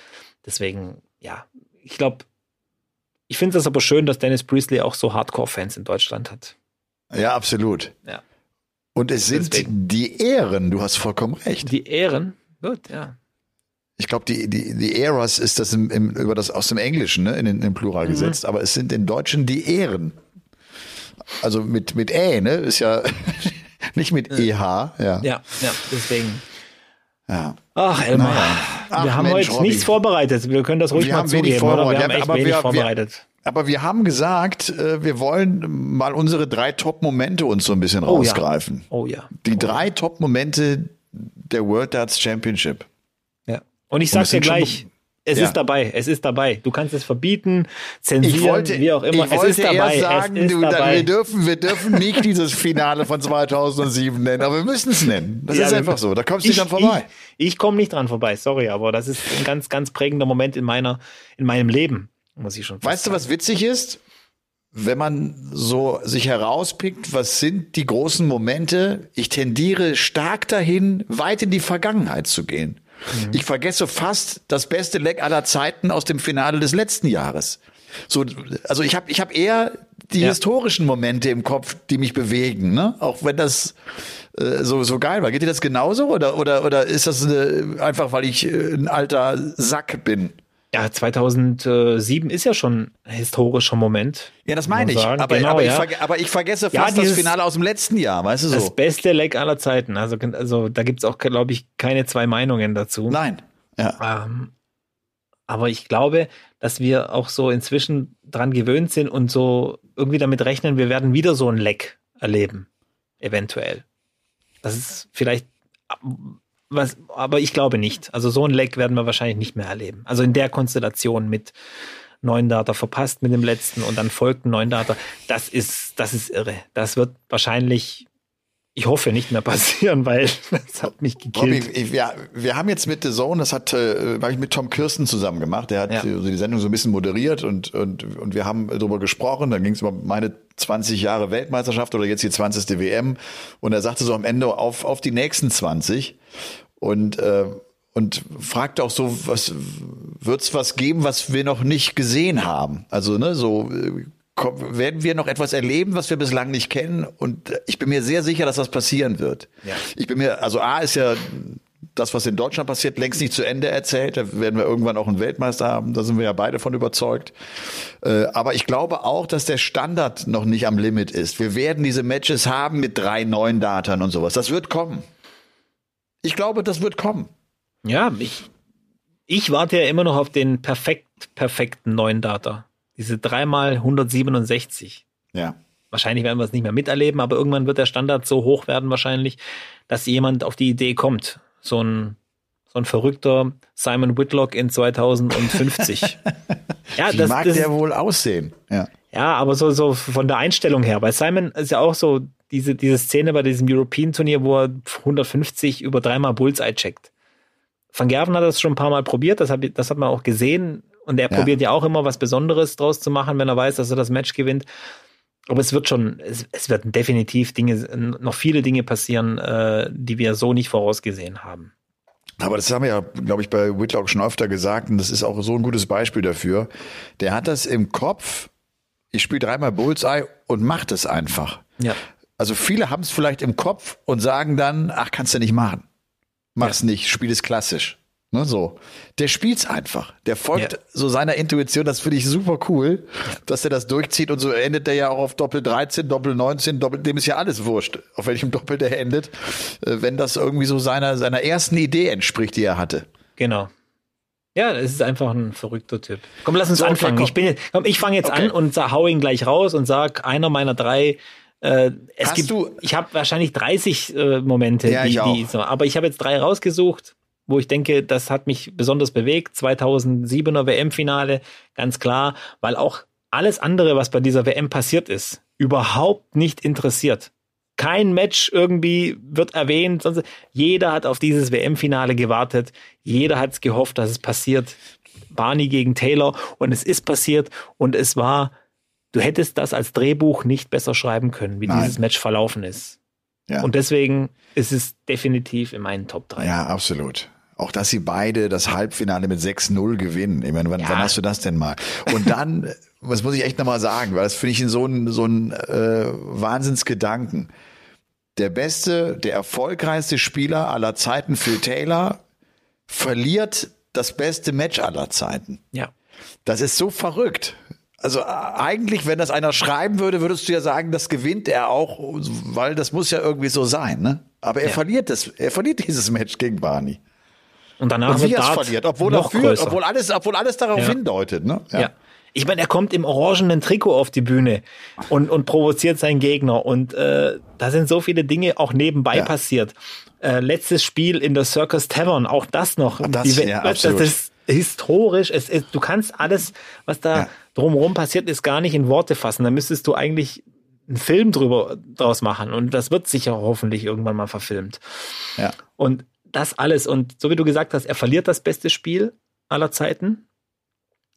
deswegen, ja, ich glaube, ich finde es aber schön, dass Dennis Priestley auch so Hardcore-Fans in Deutschland hat. Ja, absolut. Ja. Und es sind Deswegen. die Ehren, du hast vollkommen recht. Die Ehren, gut, ja. Ich glaube, die, die, die Eras ist das im, im, über das aus dem Englischen ne, in den in Plural Mhm. gesetzt, aber es sind in Deutschen die Ehren. Also mit, mit Ä, ne? Ist ja nicht mit EH, ja. Ja, ja, deswegen. Ja. Ach, Elmar, Naja. Wir haben Mensch, heute Robby. nichts vorbereitet. Wir können das ruhig Wir mal haben wenig zugeben, oder? Wir vorbereitet. haben echt Aber wenig wir- wir- vorbereitet. Aber wir haben gesagt, äh, wir wollen mal unsere drei Top-Momente uns so ein bisschen Oh ja. rausgreifen. Oh ja. Die drei Top-Momente der World Darts Championship. ja. Und ich sag's dir gleich, es Ja. ist dabei, es ist dabei. Du kannst es verbieten, zensieren, wollte, wie auch immer. ich wollte es ist dabei, erst sagen, es ist du, da, dabei. wir dürfen, wir dürfen nicht dieses Finale von 2007 nennen, aber wir müssen es nennen. Das Ja, ist einfach so. Da kommst du nicht dran vorbei. Ich, ich komme nicht dran vorbei, sorry, aber das ist ein ganz, ganz prägender Moment in meiner, in meinem Leben, muss ich schon Weißt du, was witzig ist? Wenn man so sich herauspickt, was sind die großen Momente? Ich tendiere stark dahin, weit in die Vergangenheit zu gehen. Mhm. Ich vergesse fast das beste Leck aller Zeiten aus dem Finale des letzten Jahres. So, also ich habe ich hab eher die Ja. historischen Momente im Kopf, die mich bewegen, ne? Auch wenn das äh, so so geil war. Geht dir das genauso oder oder oder ist das eine, einfach, weil ich äh, ein alter Sack bin? Ja, 2007 ist ja schon ein historischer Moment. Ja, das meine ich. Aber, Genau, aber, ich ja. aber ich vergesse Ja, fast das dieses- Finale aus dem letzten Jahr, weißt du Das so? beste Leck aller Zeiten. Also, also da gibt's auch, glaube ich, keine zwei Meinungen dazu. Nein. Ja. Ähm, aber ich glaube, dass wir auch so inzwischen dran gewöhnt sind und so irgendwie damit rechnen, wir werden wieder so ein Leck erleben. Eventuell. Das ist vielleicht was, aber ich glaube nicht. Also so ein Leck werden wir wahrscheinlich nicht mehr erleben. Also in der Konstellation mit neun Data verpasst mit dem letzten und dann folgt ein neun Data. Das ist, das ist irre. Das wird wahrscheinlich, ich hoffe, nicht mehr passieren, weil das hat mich gekillt. ich, ja, wir haben jetzt mit The Zone, das hat, äh, habe ich mit Tom Kirsten zusammen gemacht. Der hat Ja. die Sendung so ein bisschen moderiert und, und, und wir haben darüber gesprochen. Dann ging es über meine 20 Jahre Weltmeisterschaft oder jetzt die 20. WM. Und er sagte so am Ende auf, auf die nächsten 20. Und, äh, und fragte auch so, was wird's was geben, was wir noch nicht gesehen haben? Also, ne, so äh, komm- werden wir noch etwas erleben, was wir bislang nicht kennen? Und ich bin mir sehr sicher, dass das passieren wird. Ja. Ich bin mir, also A ist ja das, was in Deutschland passiert, längst nicht zu Ende erzählt. Da werden wir irgendwann auch einen Weltmeister haben. Da sind wir ja beide von überzeugt. Äh, aber ich glaube auch, dass der Standard noch nicht am Limit ist. Wir werden diese Matches haben mit drei neuen Datern und sowas. Das wird kommen. Ich glaube, das wird kommen. Ja, ich, ich warte ja immer noch auf den perfekt, perfekten neuen Data. Diese dreimal 167. Ja. Wahrscheinlich werden wir es nicht mehr miterleben, aber irgendwann wird der Standard so hoch werden wahrscheinlich, dass jemand auf die Idee kommt. So ein, so ein verrückter Simon Whitlock in 2050. ja, Wie das, mag das, der wohl aussehen? Ja. Ja, aber so, so von der Einstellung her. Bei Simon ist ja auch so diese, diese Szene bei diesem European Turnier, wo er 150 über dreimal Bullseye checkt. Van Gerven hat das schon ein paar Mal probiert, das, hab, das hat man auch gesehen. Und er Ja. probiert ja auch immer was Besonderes draus zu machen, wenn er weiß, dass er das Match gewinnt. Aber es wird schon, es, es werden definitiv Dinge, noch viele Dinge passieren, äh, die wir so nicht vorausgesehen haben. Aber das haben wir ja, glaube ich, bei Whitlock schon öfter gesagt und das ist auch so ein gutes Beispiel dafür. Der hat das im Kopf, ich spiele dreimal Bullseye und macht es einfach. Ja. Also viele haben es vielleicht im Kopf und sagen dann, ach, kannst du nicht machen. Mach's nicht, spiel es klassisch. Ne, so. Der spielt's einfach. Der folgt Ja. so seiner Intuition. Das finde ich super cool, dass er das durchzieht. Und so endet er ja auch auf Doppel 13, Doppel 19, Doppel, dem ist ja alles wurscht, auf welchem Doppel der endet, äh, wenn das irgendwie so seiner, seiner ersten Idee entspricht, die er hatte. Genau. Ja, es ist einfach ein verrückter Typ. Komm, lass uns So, okay, anfangen. komm. ich bin jetzt, komm, ich fange jetzt Okay. an und hau ihn gleich raus und sag, einer meiner drei. Äh, es Hast gibt, du- ich habe wahrscheinlich 30 äh, Momente, Ja, die, ich die so, aber ich habe jetzt drei rausgesucht, wo ich denke, das hat mich besonders bewegt. 2007er WM-Finale, ganz klar, weil auch alles andere, was bei dieser WM passiert ist, überhaupt nicht interessiert. Kein Match irgendwie wird erwähnt. Sonst, jeder hat auf dieses WM-Finale gewartet. Jeder hat es gehofft, dass es passiert. Barney gegen Taylor und es ist passiert und es war, du hättest das als Drehbuch nicht besser schreiben können, wie Nein. dieses Match verlaufen ist. Ja. Und deswegen ist es definitiv in meinen Top 3. Ja, absolut. Auch dass sie beide das Halbfinale mit 6-0 gewinnen. Ich meine, wann, Ja. wann hast du das denn mal? Und dann, was muss ich echt nochmal sagen, weil das finde ich so ein, so ein äh, Wahnsinnsgedanken. Der beste, der erfolgreichste Spieler aller Zeiten, Phil Taylor, verliert das beste Match aller Zeiten. Ja. Das ist so verrückt. Also äh, eigentlich, wenn das einer schreiben würde, würdest du ja sagen, das gewinnt er auch, weil das muss ja irgendwie so sein, ne? Aber er Ja. verliert das, er verliert dieses Match gegen Barney. Und danach Und wie wird er es Dart verliert, obwohl er noch führt, größer. obwohl alles, obwohl alles darauf Ja. hindeutet, ne? Ja. Ich meine, er kommt im orangenen Trikot auf die Bühne und, und provoziert seinen Gegner. Und äh, da sind so viele Dinge auch nebenbei Ja. passiert. Äh, letztes Spiel in der Circus Tavern, auch das noch. Das- Die- ja, das, das ist historisch. Es, es, du kannst alles, was da Ja. drumherum passiert ist, gar nicht in Worte fassen. Da müsstest du eigentlich einen Film drüber draus machen. Und das wird sicher hoffentlich irgendwann mal verfilmt. ja. Und das alles. Und so wie du gesagt hast, er verliert das beste Spiel aller Zeiten.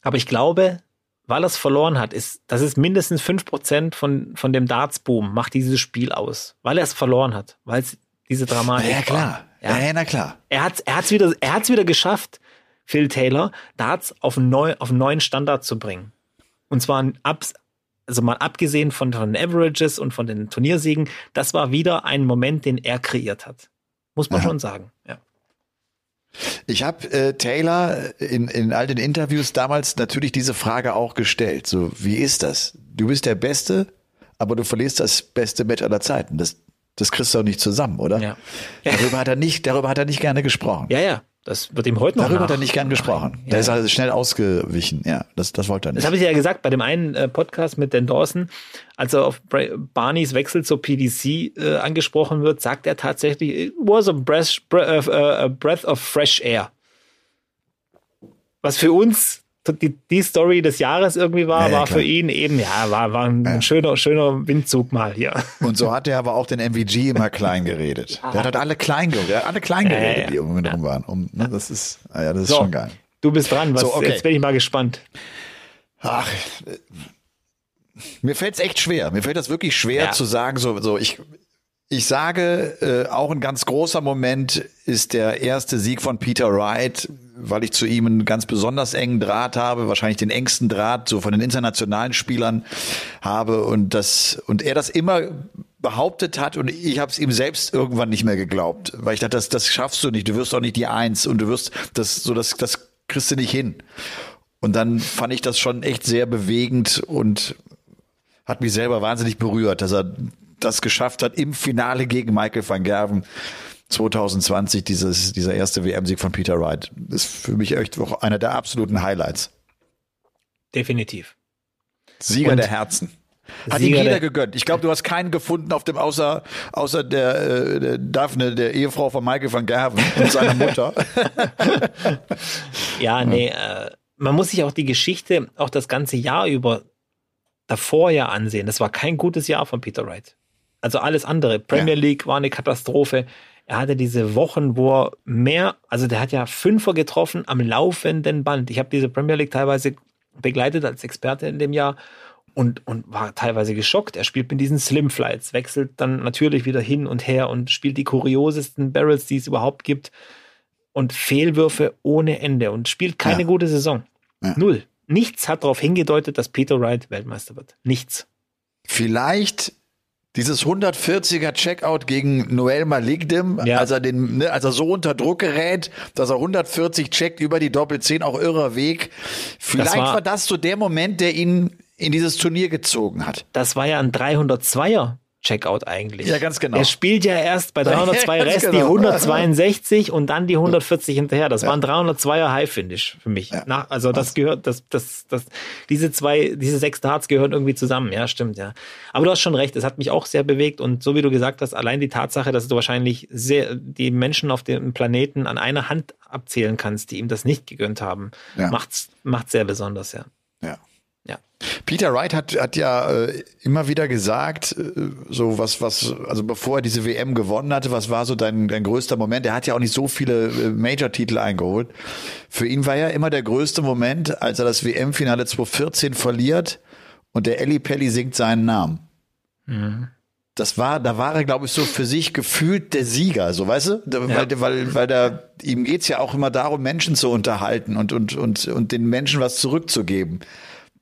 Aber ich glaube, weil er es verloren hat, ist, das ist mindestens 5% von, von dem Darts-Boom, macht dieses Spiel aus. Weil er es verloren hat. Weil es diese Dramatik Ja, klar. Ja, Ja. na klar. Er hat er hat's wieder, er hat's wieder geschafft, Phil Taylor, Darts auf einen, neu, auf einen neuen Standard zu bringen. Und zwar Abs, also mal abgesehen von, von den Averages und von den Turniersiegen, das war wieder ein Moment, den er kreiert hat. Muss man Aha. schon sagen. Ja. Ich habe äh, Taylor in, in all den Interviews damals natürlich diese Frage auch gestellt. So, wie ist das? Du bist der Beste, aber du verlierst das beste Match aller Zeiten. Das, das kriegst du doch nicht zusammen, oder? Ja. Darüber hat er nicht, darüber hat er nicht gerne gesprochen. Ja, ja, das wird ihm heute noch Darüber nach. hat er nicht gern gesprochen. Ja, da ist ja. er schnell ausgewichen. Ja, das, das wollte er Das nicht. habe ich ja gesagt bei dem einen äh, Podcast mit Dan Dawson, als er auf Bra Barneys Wechsel zur PDC äh, angesprochen wird, sagt er tatsächlich, it was a breath, breath, a breath of fresh air. Was für uns die, die Story des Jahres irgendwie war, Ja, ja, war klar. für ihn eben, ja, war, war ein, ein schöner, schöner Windzug mal hier. Und so hat er aber auch den MVG immer klein geredet. Der hat halt alle klein geredet, alle klein Ja, ja, geredet, ja. die um ihn rum waren. Um, ne, das ist, ah ja, das ist So. schon geil. Du bist dran, was, So, okay. jetzt bin ich mal gespannt. Ach, äh, mir fällt's echt schwer. Mir fällt das wirklich schwer Ja. zu sagen, so, so ich, ich sage, äh, auch ein ganz großer Moment ist der erste Sieg von Peter Wright, weil ich zu ihm einen ganz besonders engen Draht habe, wahrscheinlich den engsten Draht so von den internationalen Spielern habe und das und er das immer behauptet hat und ich habe es ihm selbst irgendwann nicht mehr geglaubt, weil ich dachte, das, das schaffst du nicht, du wirst auch nicht die Eins und du wirst das so das das kriegst du nicht hin. Und dann fand ich das schon echt sehr bewegend und hat mich selber wahnsinnig berührt, dass er das geschafft hat im Finale gegen Michael van Gerven 2020, dieses, dieser erste WM-Sieg von Peter Wright. Ist für mich echt auch einer der absoluten Highlights. Definitiv. Sieger Und der Herzen. Hat Sieger ihm jeder der- gegönnt. Ich glaube, du hast keinen gefunden auf dem, außer, außer der, äh, der Daphne, der Ehefrau von Michael van Gerven und seiner Mutter. Ja, nee, äh, man muss sich auch die Geschichte auch das ganze Jahr über davor ja ansehen. Das war kein gutes Jahr von Peter Wright. Also alles andere. Premier Ja. League war eine Katastrophe. Er hatte diese Wochen, wo er mehr, also der hat ja Fünfer getroffen am laufenden Band. Ich habe diese Premier League teilweise begleitet als Experte in dem Jahr und, und war teilweise geschockt. Er spielt mit diesen Slim Flights, wechselt dann natürlich wieder hin und her und spielt die kuriosesten Barrels, die es überhaupt gibt und Fehlwürfe ohne Ende und spielt keine Ja. gute Saison. Ja. Null. Nichts hat darauf hingedeutet, dass Peter Wright Weltmeister wird. Nichts. Vielleicht dieses 140er Checkout gegen Noel Maligdim, Ja. als er den, ne, als er so unter Druck gerät, dass er 140 checkt über die Doppelzehn, auch irrer Weg. Vielleicht war- war, das so der Moment, der ihn in dieses Turnier gezogen hat. Das war ja ein 302er Checkout eigentlich. Ja, ganz genau. Er spielt ja erst bei 302 Ja, Rest die genau. 162 und dann die 140 hinterher. Das war ein 302er High Finish für mich. Ja. Nach, also das gehört, das, das, das, diese zwei, diese sechs Darts gehören irgendwie zusammen. Ja, stimmt, ja. Aber du hast schon recht. Es hat mich auch sehr bewegt und so wie du gesagt hast, allein die Tatsache, dass du wahrscheinlich sehr, die Menschen auf dem Planeten an einer Hand abzählen kannst, die ihm das nicht gegönnt haben, Ja. macht's, macht's sehr besonders, ja. Ja. Ja. Peter Wright hat, hat ja äh, immer wieder gesagt, äh, so was, was, also bevor er diese WM gewonnen hatte, was war so dein, dein größter Moment? Er hat ja auch nicht so viele äh, Major-Titel eingeholt. Für ihn war ja immer der größte Moment, als er das WM-Finale 2014 verliert und der Ellie Pelli singt seinen Namen. Das war, da war er, glaube ich, so für sich gefühlt der Sieger, so weißt du? Da, Weil, weil, weil da, ihm geht's ja auch immer darum, Menschen zu unterhalten und, und, und, und den Menschen was zurückzugeben.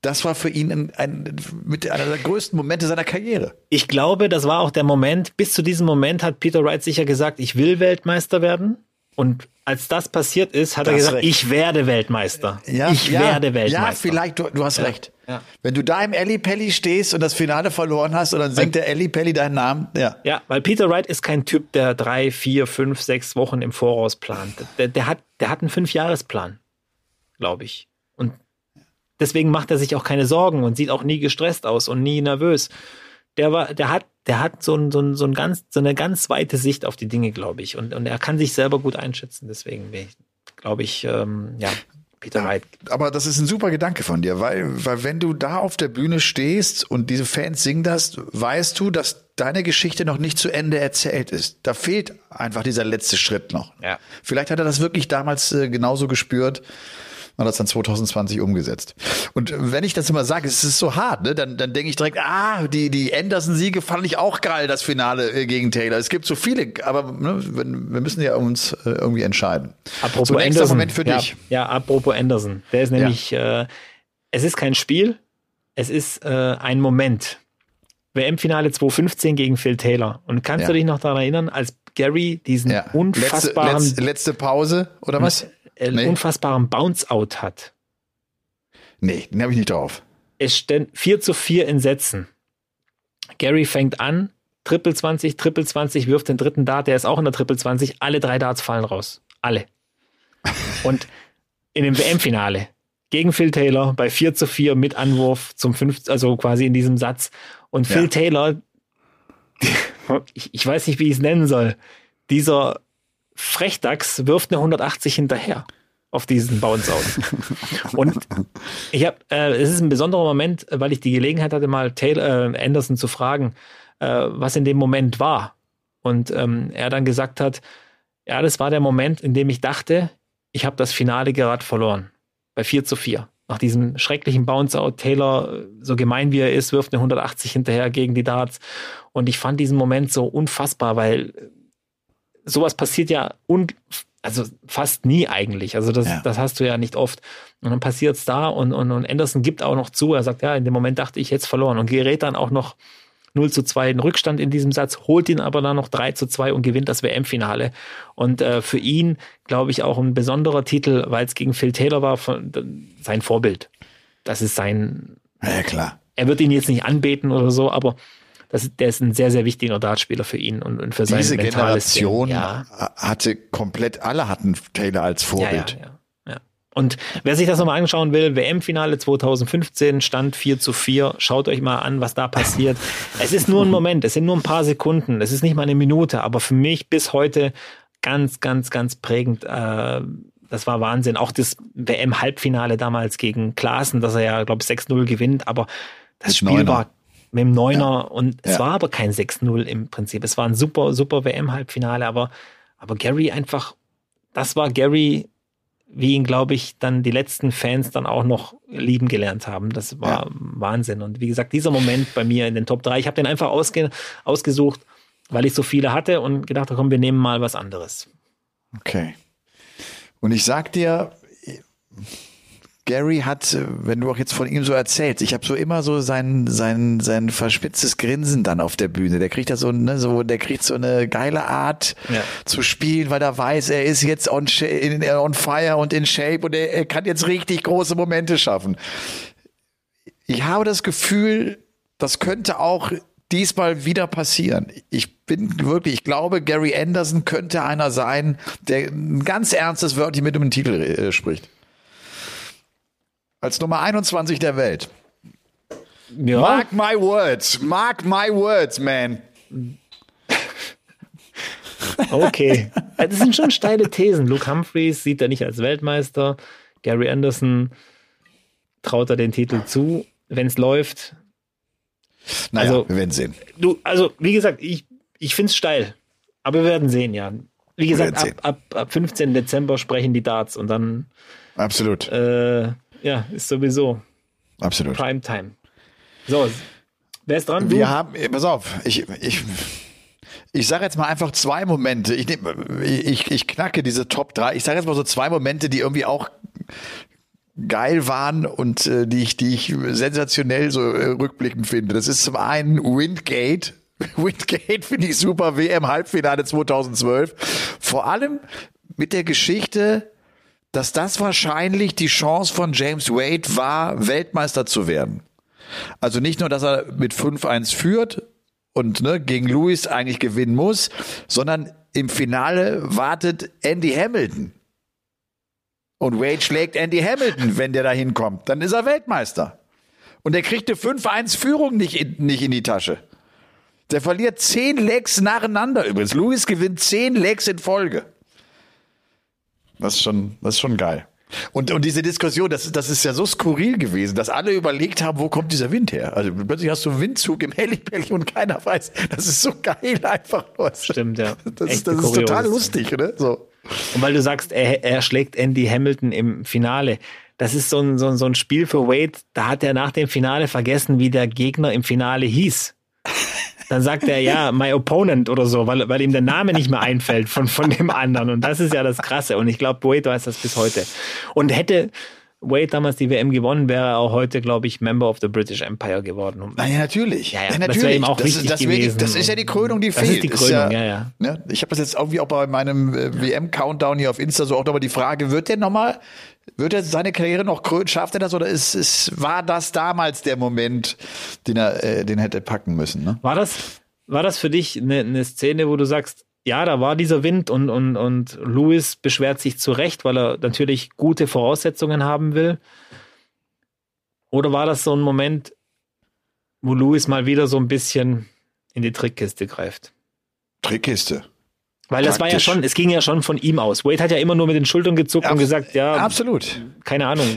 Das war für ihn ein, ein, mit einer der größten Momente seiner Karriere. Ich glaube, das war auch der Moment, bis zu diesem Moment hat Peter Wright sicher gesagt, ich will Weltmeister werden. Und als das passiert ist, hat das er gesagt, recht. ich werde Weltmeister. Ja, ich ja, werde Weltmeister. Ja, vielleicht, du, du hast ja, recht. Ja. Wenn du da im Ellie Pelli stehst und das Finale verloren hast und dann singt der Ellie Pelli deinen Namen, ja. Ja, weil Peter Wright ist kein Typ, der drei, vier, fünf, sechs Wochen im Voraus plant. Der, der hat, der hat einen Fünfjahresplan, glaube ich. Deswegen macht er sich auch keine Sorgen und sieht auch nie gestresst aus und nie nervös. Der war, der hat der hat so, ein, so, ein, so, ein ganz, so eine ganz weite Sicht auf die Dinge, glaube ich. Und, und er kann sich selber gut einschätzen. Deswegen glaube ich, ähm, ja, Peter Wright. Aber das ist ein super Gedanke von dir, weil, weil wenn du da auf der Bühne stehst und diese Fans singen das, weißt du, dass deine Geschichte noch nicht zu Ende erzählt ist. Da fehlt einfach dieser letzte Schritt noch. Ja. Vielleicht hat er das wirklich damals äh, genauso gespürt hat das dann 2020 umgesetzt. Und wenn ich das immer sage, es ist so hart, ne? dann, dann denke ich direkt, ah, die, die Anderson-Siege fand ich auch geil, das Finale äh, gegen Taylor. Es gibt so viele, aber ne, wir müssen ja uns äh, irgendwie entscheiden. Apropos so, Anderson. Moment für ja, dich. Ja, apropos Anderson. Der ist nämlich, ja. äh, es ist kein Spiel, es ist äh, ein Moment. WM-Finale 2015 gegen Phil Taylor. Und kannst ja. du dich noch daran erinnern, als Gary diesen ja. unfassbaren... Letzte, letzte, letzte Pause, oder was? Einen nee. unfassbaren Bounce-Out hat. Nee, den habe ich nicht drauf. Es stehen 4 zu 4 in Sätzen. Gary fängt an, Triple 20, Triple 20, wirft den dritten Dart, der ist auch in der Triple 20, alle drei Darts fallen raus. Alle. Und in dem WM-Finale gegen Phil Taylor bei 4 zu 4 mit Anwurf zum 5, also quasi in diesem Satz. Und Phil ja. Taylor, ich, ich weiß nicht, wie ich es nennen soll, dieser Frechdachs wirft eine 180 hinterher auf diesen Bounce-Out. Und ich habe, äh, es ist ein besonderer Moment, weil ich die Gelegenheit hatte, mal Taylor äh, Anderson zu fragen, äh, was in dem Moment war. Und ähm, er dann gesagt hat, ja, das war der Moment, in dem ich dachte, ich habe das Finale gerade verloren. Bei 4 zu 4. Nach diesem schrecklichen Bounce-Out, Taylor, so gemein wie er ist, wirft eine 180 hinterher gegen die Darts. Und ich fand diesen Moment so unfassbar, weil sowas passiert ja un also fast nie eigentlich. Also das, ja. das hast du ja nicht oft. Und dann passiert es da und, und, und Anderson gibt auch noch zu. Er sagt, ja, in dem Moment dachte ich jetzt verloren und gerät dann auch noch 0 zu 2 in Rückstand in diesem Satz, holt ihn aber dann noch 3 zu 2 und gewinnt das WM-Finale. Und äh, für ihn, glaube ich, auch ein besonderer Titel, weil es gegen Phil Taylor war, von, sein Vorbild. Das ist sein. Ja, klar. Er wird ihn jetzt nicht anbeten oder so, aber das, der ist ein sehr, sehr wichtiger Dartspieler für ihn und, und für sein Diese Generation ja. hatte komplett, alle hatten Taylor als Vorbild. Ja, ja, Und wer sich das nochmal anschauen will, WM-Finale 2015, Stand 4 zu 4, schaut euch mal an, was da passiert. es ist nur ein Moment, es sind nur ein paar Sekunden, es ist nicht mal eine Minute, aber für mich bis heute ganz, ganz, ganz prägend. Äh, das war Wahnsinn. Auch das WM-Halbfinale damals gegen Klaassen, dass er ja, glaube ich, 6-0 gewinnt, aber das Spiel Neuner. war mit dem Neuner ja. und es ja. war aber kein 6-0 im Prinzip. Es war ein super, super WM-Halbfinale, aber, aber Gary einfach, das war Gary, wie ihn, glaube ich, dann die letzten Fans dann auch noch lieben gelernt haben. Das war ja. Wahnsinn. Und wie gesagt, dieser Moment bei mir in den Top 3, ich habe den einfach ausge, ausgesucht, weil ich so viele hatte und gedacht habe, komm, wir nehmen mal was anderes. Okay. Und ich sag dir, Gary hat, äh, wenn du auch jetzt von ihm so erzählst, ich habe so immer so sein sein sein verspitztes Grinsen dann auf der Bühne. Der kriegt da so ne, so der kriegt so eine geile Art ja. zu spielen, weil er weiß, er ist jetzt on, in, on fire und in shape und er, er kann jetzt richtig große Momente schaffen. Ich habe das Gefühl, das könnte auch diesmal wieder passieren. Ich bin wirklich, ich glaube, Gary Anderson könnte einer sein, der ein ganz ernstes Wörtchen mit um den Titel äh, spricht als Nummer 21 der Welt. Ja. Mark my words, mark my words, man. Okay. Das sind schon steile Thesen. Luke Humphreys sieht er nicht als Weltmeister. Gary Anderson traut er den Titel zu, wenn es läuft. Naja, also, wir werden sehen. Du, also, wie gesagt, ich, ich finde es steil. Aber wir werden sehen, ja. Wie gesagt, ab, ab, ab 15. Dezember sprechen die Darts und dann. Absolut. Äh, ja, ist sowieso. Absolut. Primetime. So, wer ist dran? Du? Wir haben, pass auf, ich, ich, ich sage jetzt mal einfach zwei Momente. Ich, ich, ich knacke diese Top 3. Ich sage jetzt mal so zwei Momente, die irgendwie auch geil waren und äh, die ich, die ich sensationell so äh, rückblickend finde. Das ist zum einen Windgate. Windgate finde ich super, WM Halbfinale 2012. Vor allem mit der Geschichte, dass das wahrscheinlich die Chance von James Wade war, Weltmeister zu werden. Also nicht nur, dass er mit 5-1 führt und ne, gegen Lewis eigentlich gewinnen muss, sondern im Finale wartet Andy Hamilton. Und Wade schlägt Andy Hamilton, wenn der da hinkommt. Dann ist er Weltmeister. Und er kriegt eine 5-1-Führung nicht in, nicht in die Tasche. Der verliert zehn Lecks nacheinander übrigens. Lewis gewinnt zehn Lecks in Folge. Das ist schon, das ist schon geil. Und, und diese Diskussion, das, das ist ja so skurril gewesen, dass alle überlegt haben, wo kommt dieser Wind her? Also plötzlich hast du einen Windzug im Hellipelli und keiner weiß. Das ist so geil einfach nur. Stimmt, ja. Das, ist, das ist total lustig, ne? So. Und weil du sagst, er, er schlägt Andy Hamilton im Finale. Das ist so ein, so, ein, so ein Spiel für Wade, da hat er nach dem Finale vergessen, wie der Gegner im Finale hieß. Dann sagt er ja, my opponent oder so, weil, weil ihm der Name nicht mehr einfällt von, von dem anderen. Und das ist ja das Krasse. Und ich glaube, Wade weiß das bis heute. Und hätte Wade damals die WM gewonnen, wäre er auch heute, glaube ich, Member of the British Empire geworden. Na ja, natürlich. Ja, ja, ja das wäre ihm auch das, wichtig das, gewesen. das ist ja die Krönung, die Das fehlt. ist die Krönung, ja, ja, ja. Ne? Ich habe das jetzt irgendwie auch bei meinem äh, WM-Countdown hier auf Insta so auch nochmal die Frage, wird der nochmal, wird er seine Karriere noch krönen, schafft er das oder ist, ist, war das damals der Moment, den er, äh, den hätte packen müssen? Ne? War das, war das für dich eine, eine Szene, wo du sagst, ja, da war dieser Wind und, und, und Lewis beschwert sich zu Recht, weil er natürlich gute Voraussetzungen haben will? Oder war das so ein Moment, wo Lewis mal wieder so ein bisschen in die Trickkiste greift? Trickkiste. Weil das war ja schon, es ging ja schon von ihm aus. Wade hat ja immer nur mit den Schultern gezuckt und Abs- gesagt, ja, Absolut. keine Ahnung.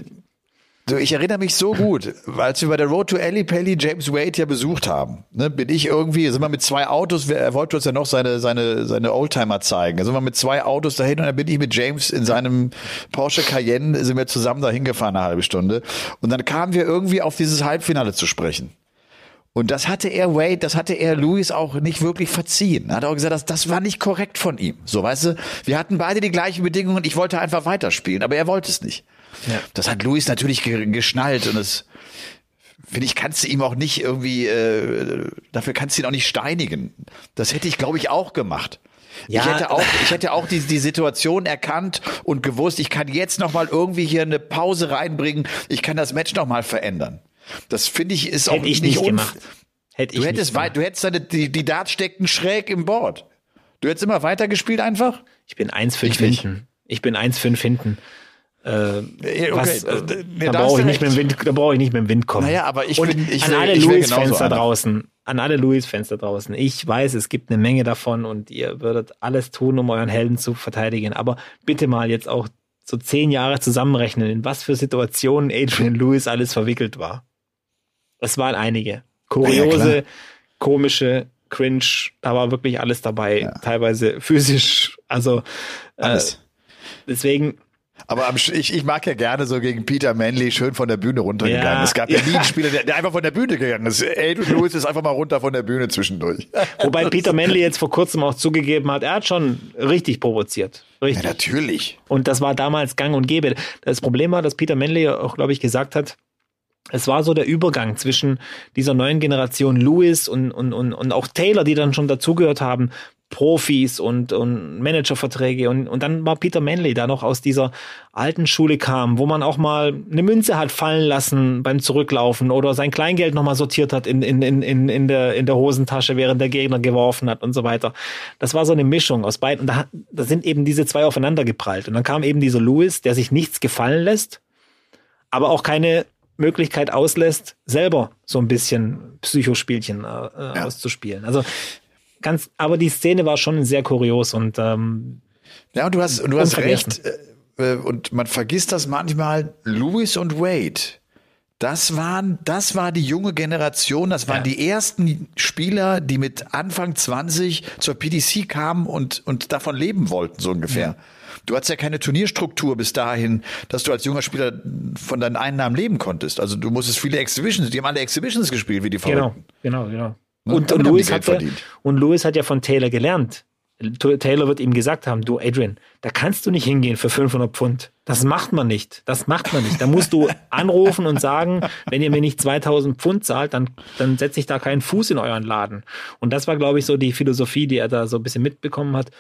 So, ich erinnere mich so gut, als wir bei der Road to Pelli James Wade ja besucht haben, ne, bin ich irgendwie, sind wir mit zwei Autos, er wollte uns ja noch seine, seine, seine Oldtimer zeigen, da sind wir mit zwei Autos dahin und dann bin ich mit James in seinem Porsche Cayenne, sind wir zusammen dahin gefahren, eine halbe Stunde. Und dann kamen wir irgendwie auf dieses Halbfinale zu sprechen. Und das hatte er Wade, das hatte er Lewis auch nicht wirklich verziehen. Er hat auch gesagt, das, das war nicht korrekt von ihm. So, weißt du, wir hatten beide die gleichen Bedingungen und ich wollte einfach weiterspielen, aber er wollte es nicht. Ja. Das hat Luis natürlich ge geschnallt und das finde ich, kannst du ihm auch nicht irgendwie, äh, dafür kannst du ihn auch nicht steinigen. Das hätte ich, glaube ich, auch gemacht. Ja. Ich hätte auch, ich hätte auch die, die Situation erkannt und gewusst, ich kann jetzt noch mal irgendwie hier eine Pause reinbringen. Ich kann das Match noch mal verändern. Das finde ich ist auch Hätte ich nicht gemacht. Hätte ich Du hättest, nicht weit, gemacht. du hättest deine, die, die Darts steckten schräg im Board. Du hättest immer weitergespielt einfach? Ich bin 1,5 Ich nicht. hinten. Ich bin 1,5 hinten. Äh, Okay, was, äh, äh, da brauche ich nicht mit dem. Wind, da brauche ich nicht mit dem Wind kommen. Naja, aber ich bin- ich an alle Louis-Fans da draußen, an alle Louis-Fans da draußen. Ich weiß, es gibt eine Menge davon und ihr würdet alles tun, um euren Helden zu verteidigen. Aber bitte mal jetzt auch so zehn Jahre zusammenrechnen, in was für Situationen Adrian Lewis alles verwickelt war. Es waren einige. Ja, Kuriose, klar. komische, cringe, da war wirklich alles dabei. Teilweise physisch, also äh, Alles. deswegen Aber ich, ich mag ja gerne so gegen Peter Manley schön von der Bühne runtergegangen. Ja, es gab ja, ja. nie einen Spieler, der, der einfach von der Bühne gegangen ist. Adrian Lewis ist einfach mal runter von der Bühne zwischendurch. Wobei Peter Manley jetzt vor kurzem auch zugegeben hat, er hat schon richtig provoziert. Ja, Richtig. natürlich. Und das war damals gang und gäbe. Das Problem war, dass Peter Manley auch, glaube ich, gesagt hat, es war so der Übergang zwischen dieser neuen Generation Lewis und, und, und, und auch Taylor, die dann schon dazugehört haben, Profis und, und Managerverträge. Und, und dann war Peter Manley, der noch aus dieser alten Schule kam, wo man auch mal eine Münze hat fallen lassen beim Zurücklaufen oder sein Kleingeld nochmal sortiert hat in, in, in, in, in, der, in der Hosentasche, während der Gegner geworfen hat und so weiter. Das war so eine Mischung aus beiden. Und da, da sind eben diese zwei aufeinander geprallt. Und dann kam eben dieser Lewis, der sich nichts gefallen lässt, aber auch keine Möglichkeit auslässt, selber so ein bisschen Psychospielchen äh, äh, auszuspielen. Also ganz, aber die Szene war schon sehr kurios und ähm, Ja, und du hast, und du hast recht. äh, äh, Und man vergisst das manchmal. Lewis und Wade. Das waren, das war die junge Generation. Das waren Ja. die ersten Spieler, die mit Anfang 20 zur PDC kamen und, und davon leben wollten, so ungefähr. Du hattest ja keine Turnierstruktur bis dahin, dass du als junger Spieler von deinen Einnahmen leben konntest. Also du musstest viele Exhibitions, die haben alle Exhibitions gespielt, wie die genau, Verrückten. genau, genau. Ne? Und, und, Lewis hatte, verdient. und Lewis hat ja von Taylor gelernt. Taylor wird ihm gesagt haben, du Adrian, da kannst du nicht hingehen für 500 Pfund. Das macht man nicht. Das macht man nicht. Da musst du anrufen und sagen, wenn ihr mir nicht 2000 Pfund zahlt, dann, dann setze ich da keinen Fuß in euren Laden. Und das war, glaube ich, so die Philosophie, die er da so ein bisschen mitbekommen hat.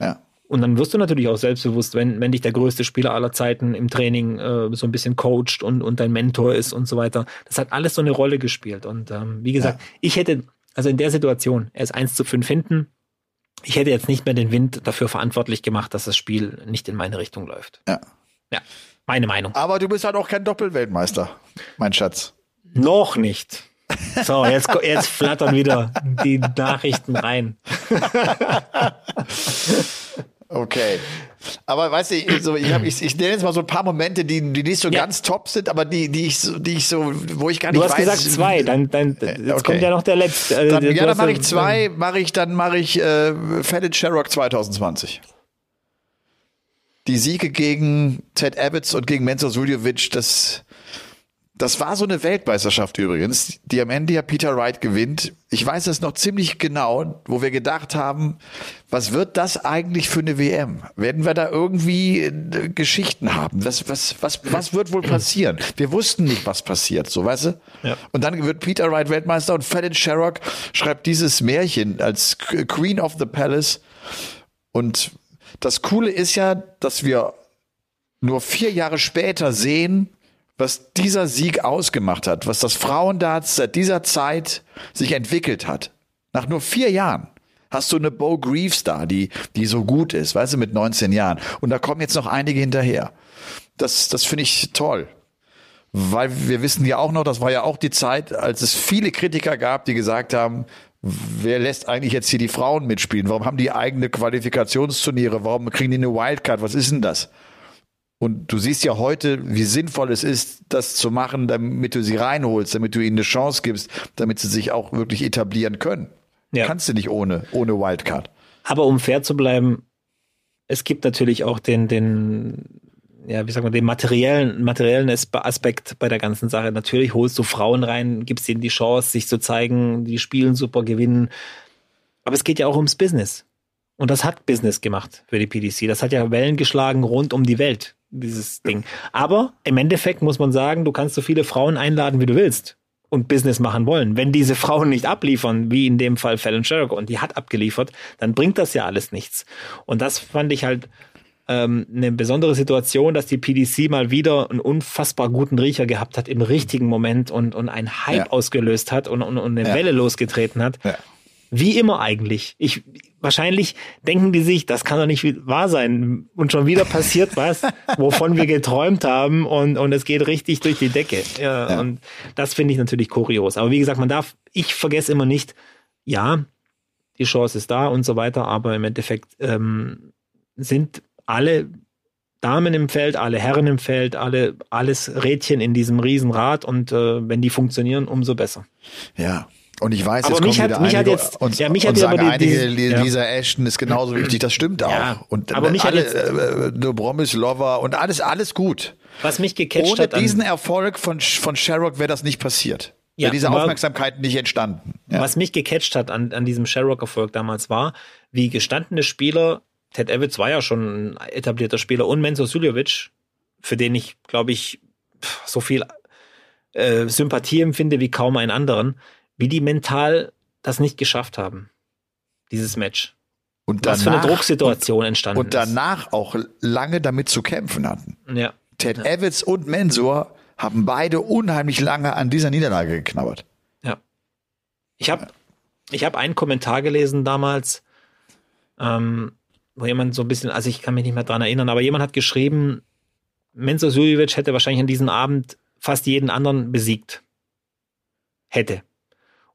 Ja. Und dann wirst du natürlich auch selbstbewusst, wenn, wenn dich der größte Spieler aller Zeiten im Training äh, so ein bisschen coacht und, und dein Mentor ist und so weiter. Das hat alles so eine Rolle gespielt. Und ähm, wie gesagt, ja. ich hätte, also in der Situation, er ist 1 zu 5 hinten. Ich hätte jetzt nicht mehr den Wind dafür verantwortlich gemacht, dass das Spiel nicht in meine Richtung läuft. Ja. Ja, meine Meinung. Aber du bist halt auch kein Doppelweltmeister, mein Schatz. Noch nicht. So, jetzt, jetzt flattern wieder die Nachrichten rein. Okay. Aber weißt du, so, ich, hab, ich, ich nenne jetzt mal so ein paar Momente, die, die nicht so ja. ganz top sind, aber die, die ich so, die ich so, wo ich gar nicht weiß. Du hast weiß, gesagt zwei, dann, dann jetzt okay. kommt ja noch der letzte. Äh, dann, ja, dann mache ich zwei, mache ich, dann mache ich äh, Fallon Sherrock 2020. Die Siege gegen Ted Abbots und gegen Mensur Suljovic, das das war so eine Weltmeisterschaft übrigens, die am Ende ja Peter Wright gewinnt. Ich weiß das noch ziemlich genau, wo wir gedacht haben, was wird das eigentlich für eine WM? Werden wir da irgendwie äh, Geschichten haben? Was, was, was, was wird wohl passieren? Wir wussten nicht, was passiert, so weißt du? Ja. Und dann wird Peter Wright Weltmeister und Fallon Sherrock schreibt dieses Märchen als Queen of the Palace. Und das Coole ist ja, dass wir nur vier Jahre später sehen, was dieser Sieg ausgemacht hat, was das Frauendarts seit dieser Zeit sich entwickelt hat. Nach nur vier Jahren hast du eine Bo Greaves da, die, die so gut ist, weißt du, mit 19 Jahren. Und da kommen jetzt noch einige hinterher. Das, das finde ich toll. Weil wir wissen ja auch noch, das war ja auch die Zeit, als es viele Kritiker gab, die gesagt haben, wer lässt eigentlich jetzt hier die Frauen mitspielen? Warum haben die eigene Qualifikationsturniere? Warum kriegen die eine Wildcard? Was ist denn das? Und du siehst ja heute, wie sinnvoll es ist, das zu machen, damit du sie reinholst, damit du ihnen eine Chance gibst, damit sie sich auch wirklich etablieren können. Ja. Kannst du nicht ohne, ohne Wildcard. Aber um fair zu bleiben, es gibt natürlich auch den, den, ja, wie sagt man, den materiellen, materiellen Aspekt bei der ganzen Sache. Natürlich holst du Frauen rein, gibst ihnen die Chance, sich zu zeigen, die spielen super, gewinnen. Aber es geht ja auch ums Business. Und das hat Business gemacht für die PDC. Das hat ja Wellen geschlagen rund um die Welt dieses Ding. Aber im Endeffekt muss man sagen, du kannst so viele Frauen einladen, wie du willst und Business machen wollen. Wenn diese Frauen nicht abliefern, wie in dem Fall Fallon Sherrock, und die hat abgeliefert, dann bringt das ja alles nichts. Und das fand ich halt ähm, eine besondere Situation, dass die PDC mal wieder einen unfassbar guten Riecher gehabt hat im richtigen Moment und, und einen Hype ja. ausgelöst hat und, und, und eine ja. Welle losgetreten hat. Ja. Wie immer eigentlich. Ich, wahrscheinlich denken die sich, das kann doch nicht wahr sein. Und schon wieder passiert was, wovon wir geträumt haben und, und es geht richtig durch die Decke. Ja, ja. Und das finde ich natürlich kurios. Aber wie gesagt, man darf, ich vergesse immer nicht, ja, die Chance ist da und so weiter, aber im Endeffekt ähm, sind alle Damen im Feld, alle Herren im Feld, alle, alles Rädchen in diesem Riesenrad und äh, wenn die funktionieren, umso besser. Ja, und ich weiß, aber jetzt mich kommen hat, mich einige hat jetzt, und, ja, mich und hat sagen aber die, einige, die, Lisa Ashton ist genauso wichtig, das stimmt auch. Ja, und aber mich alle, hat jetzt, äh, Bromislova und alles, alles gut. Was mich gecatcht Ohne hat. Ohne diesen Erfolg von, von Sherrock wäre das nicht passiert. Ja, wäre diese Aufmerksamkeit nicht entstanden. Ja. Was mich gecatcht hat an, an diesem Sherrock-Erfolg damals war, wie gestandene Spieler, Ted Evans war ja schon ein etablierter Spieler und Menzo Suljovic, für den ich, glaube ich, so viel äh, Sympathie empfinde wie kaum einen anderen, wie die mental das nicht geschafft haben. Dieses Match. Und danach, Was für eine Drucksituation entstanden Und danach ist. auch lange damit zu kämpfen hatten. Ja. Ted ja. Evans und Mensur haben beide unheimlich lange an dieser Niederlage geknabbert. Ja. Ich habe ich hab einen Kommentar gelesen damals, ähm, wo jemand so ein bisschen, also ich kann mich nicht mehr dran erinnern, aber jemand hat geschrieben, Mensur Suljovic hätte wahrscheinlich an diesem Abend fast jeden anderen besiegt. Hätte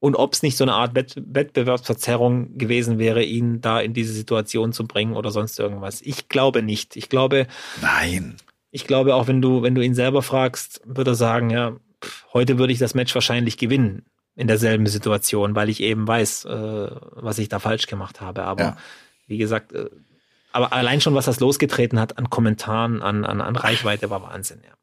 und ob es nicht so eine Art Wett Wettbewerbsverzerrung gewesen wäre, ihn da in diese Situation zu bringen oder sonst irgendwas. Ich glaube nicht. Ich glaube. Nein. Ich glaube auch, wenn du, wenn du ihn selber fragst, würde er sagen, ja, heute würde ich das Match wahrscheinlich gewinnen in derselben Situation, weil ich eben weiß, äh, was ich da falsch gemacht habe. Aber ja. wie gesagt, äh, aber allein schon, was das losgetreten hat an Kommentaren, an, an, an Reichweite, war Wahnsinn, ja.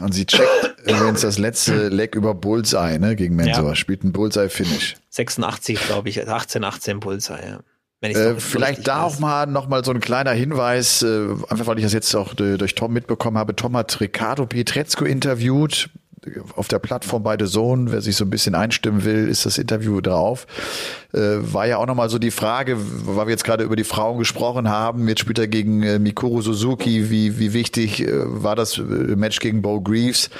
Und sie checkt übrigens das letzte Leck über Bullseye, ne, gegen Mensur. Ja. Spielt ein Bullseye-Finish. 86, glaube ich. 18, 18 Bullseye, ja. Äh, vielleicht da weiß. auch mal noch mal so ein kleiner Hinweis, äh, einfach weil ich das jetzt auch durch Tom mitbekommen habe. Tom hat Riccardo Pietrezco interviewt auf der Plattform bei The Zone, wer sich so ein bisschen einstimmen will, ist das Interview drauf. Äh, war ja auch nochmal so die Frage, weil wir jetzt gerade über die Frauen gesprochen haben, jetzt spielt er gegen äh, Mikuru Suzuki, wie, wie wichtig äh, war das äh, Match gegen Bo Greaves?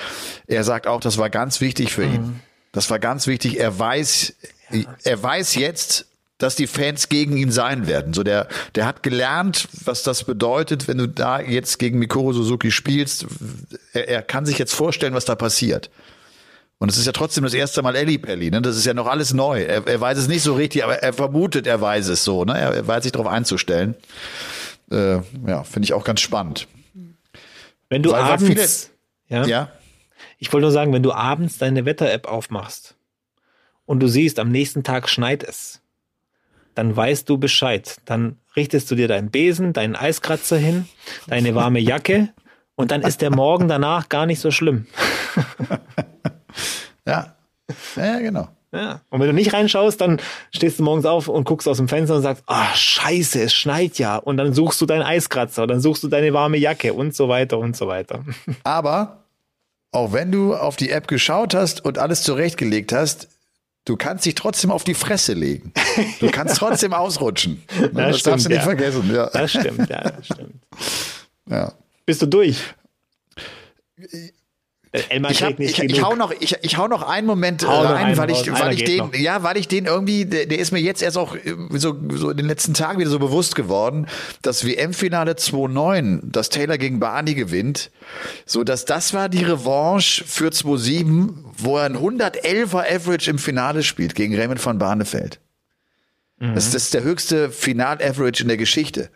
Er sagt auch, das war ganz wichtig für ihn. Mhm. Das war ganz wichtig. Er weiß, er weiß jetzt, dass die Fans gegen ihn sein werden. So der, der hat gelernt, was das bedeutet, wenn du da jetzt gegen Mikoro Suzuki spielst. Er, er kann sich jetzt vorstellen, was da passiert. Und es ist ja trotzdem das erste Mal Ellie Pelli, ne? Das ist ja noch alles neu. Er, er weiß es nicht so richtig, aber er vermutet, er weiß es so, ne? Er, er weiß sich darauf einzustellen. Äh, ja, finde ich auch ganz spannend. Wenn du weil, abends, viele, ja, ja, ich wollte nur sagen, wenn du abends deine Wetter-App aufmachst und du siehst, am nächsten Tag schneit es, dann weißt du Bescheid. Dann richtest du dir deinen Besen, deinen Eiskratzer hin, deine warme Jacke und dann ist der Morgen danach gar nicht so schlimm. ja. Ja, genau. Ja. Und wenn du nicht reinschaust, dann stehst du morgens auf und guckst aus dem Fenster und sagst, ah, scheiße, es schneit ja. Und dann suchst du deinen Eiskratzer, dann suchst du deine warme Jacke und so weiter und so weiter. Aber auch wenn du auf die App geschaut hast und alles zurechtgelegt hast, du kannst dich trotzdem auf die Fresse legen. Du kannst trotzdem ausrutschen. Das, das stimmt, darfst du nicht ja. vergessen. Ja. Das stimmt, ja, das stimmt. Ja. Bist du durch? Elmar ich, hab, ich, ich, hau noch, ich, ich hau noch einen Moment hau rein, weil ich, weil ich den, noch. ja, weil ich den irgendwie, der, der, ist mir jetzt erst auch äh, so, so in den letzten Tagen wieder so bewusst geworden, dass WM-Finale 2-9, dass Taylor gegen Barney gewinnt, so dass das war die Revanche für 2-7, wo er ein 111er Average im Finale spielt gegen Raymond von Barnefeld. Mhm. Das, das ist der höchste Final-Average in der Geschichte.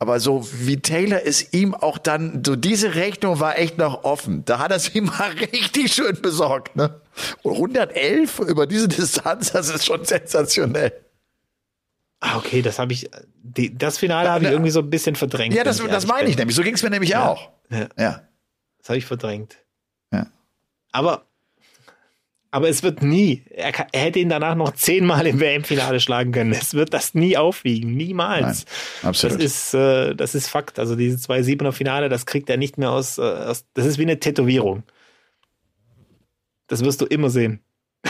Aber so wie Taylor ist ihm auch dann, so diese Rechnung war echt noch offen. Da hat er sich mal richtig schön besorgt, ne? Und 111 über diese Distanz, das ist schon sensationell. Ah, okay, das habe ich, die, das Finale habe ich irgendwie so ein bisschen verdrängt. Ja, das, das meine ich nämlich. So ging es mir nämlich ja. auch. Ja. ja. Das habe ich verdrängt. Ja. Aber aber es wird nie, er, kann, er, hätte ihn danach noch zehnmal im WM-Finale schlagen können. Es wird das nie aufwiegen, niemals. Nein, absolut. Das ist, äh, das ist Fakt. Also diese zwei Siebener Finale, das kriegt er nicht mehr aus, äh, aus, das ist wie eine Tätowierung. Das wirst du immer sehen.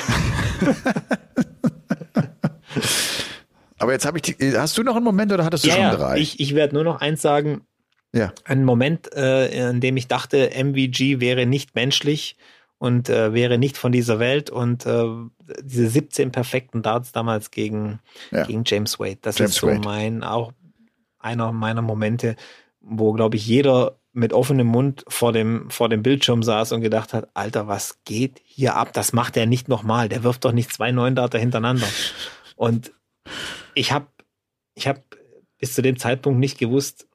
Aber jetzt habe ich, die, hast du noch einen Moment oder hattest du ja, schon drei? Ich, ich werde nur noch eins sagen. Ja. Ein Moment, äh, in dem ich dachte, MVG wäre nicht menschlich und äh, wäre nicht von dieser Welt und äh, diese 17 perfekten Darts damals gegen, ja. gegen James Wade. Das James ist so Wade. mein, auch einer meiner Momente, wo, glaube ich, jeder mit offenem Mund vor dem, vor dem Bildschirm saß und gedacht hat, Alter, was geht hier ab? Das macht er nicht nochmal. Der wirft doch nicht zwei neuen Darter hintereinander. Und ich habe ich hab bis zu dem Zeitpunkt nicht gewusst,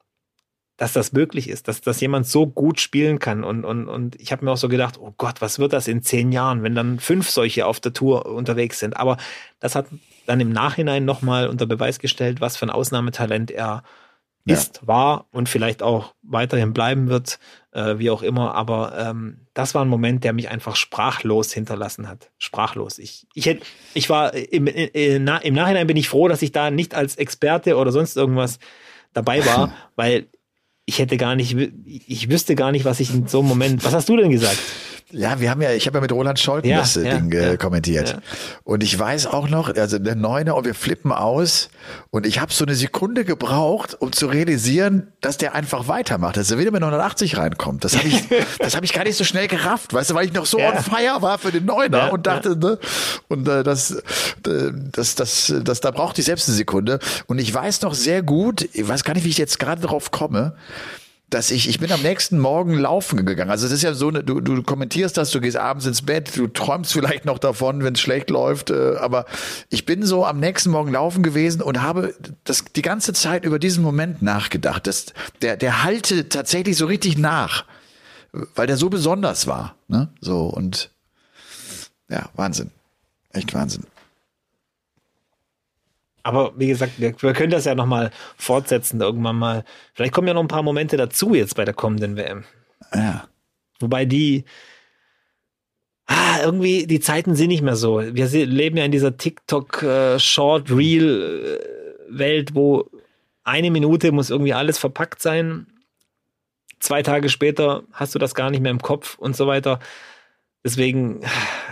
dass das möglich ist, dass, dass jemand so gut spielen kann. Und, und, und ich habe mir auch so gedacht, oh Gott, was wird das in zehn Jahren, wenn dann fünf solche auf der Tour unterwegs sind. Aber das hat dann im Nachhinein nochmal unter Beweis gestellt, was für ein Ausnahmetalent er ja. ist, war und vielleicht auch weiterhin bleiben wird, äh, wie auch immer. Aber ähm, das war ein Moment, der mich einfach sprachlos hinterlassen hat. Sprachlos. Ich, ich, hätte, ich war im, im, im Nachhinein bin ich froh, dass ich da nicht als Experte oder sonst irgendwas dabei war, weil ich hätte gar nicht, ich wüsste gar nicht, was ich in so einem Moment. Was hast du denn gesagt? Ja, wir haben ja, ich habe ja mit Roland Scholten ja, das äh, ja, Ding äh, ja, kommentiert. Und ich weiß auch noch, also der Neuner und wir flippen aus und ich habe so eine Sekunde gebraucht, um zu realisieren, dass der einfach weitermacht, dass er wieder mit 180 reinkommt. Das habe ich, das habe ich gar nicht so schnell gerafft, weißt du, weil ich noch so on fire war für den Neuner und dachte, ne, und äh, das, äh, das, das, das, da braucht ich selbst eine Sekunde. Und ich weiß noch sehr gut, ich weiß gar nicht, wie ich jetzt gerade drauf komme dass ich, ich bin am nächsten Morgen laufen gegangen. Also es ist ja so, du, du kommentierst das, du gehst abends ins Bett, du träumst vielleicht noch davon, wenn es schlecht läuft, äh, aber ich bin so am nächsten Morgen laufen gewesen und habe das die ganze Zeit über diesen Moment nachgedacht. Das, der, der halte tatsächlich so richtig nach, weil der so besonders war. Ne? So und ja, Wahnsinn. Echt Wahnsinn. Aber wie gesagt, wir, wir können das ja nochmal fortsetzen irgendwann mal. Vielleicht kommen ja noch ein paar Momente dazu jetzt bei der kommenden WM. Ja. Wobei die, ah, irgendwie, die Zeiten sind nicht mehr so. Wir leben ja in dieser TikTok äh, äh, wo eine Minute muss irgendwie alles verpackt sein. Zwei Tage später hast du das gar nicht mehr im Kopf und so weiter. Deswegen,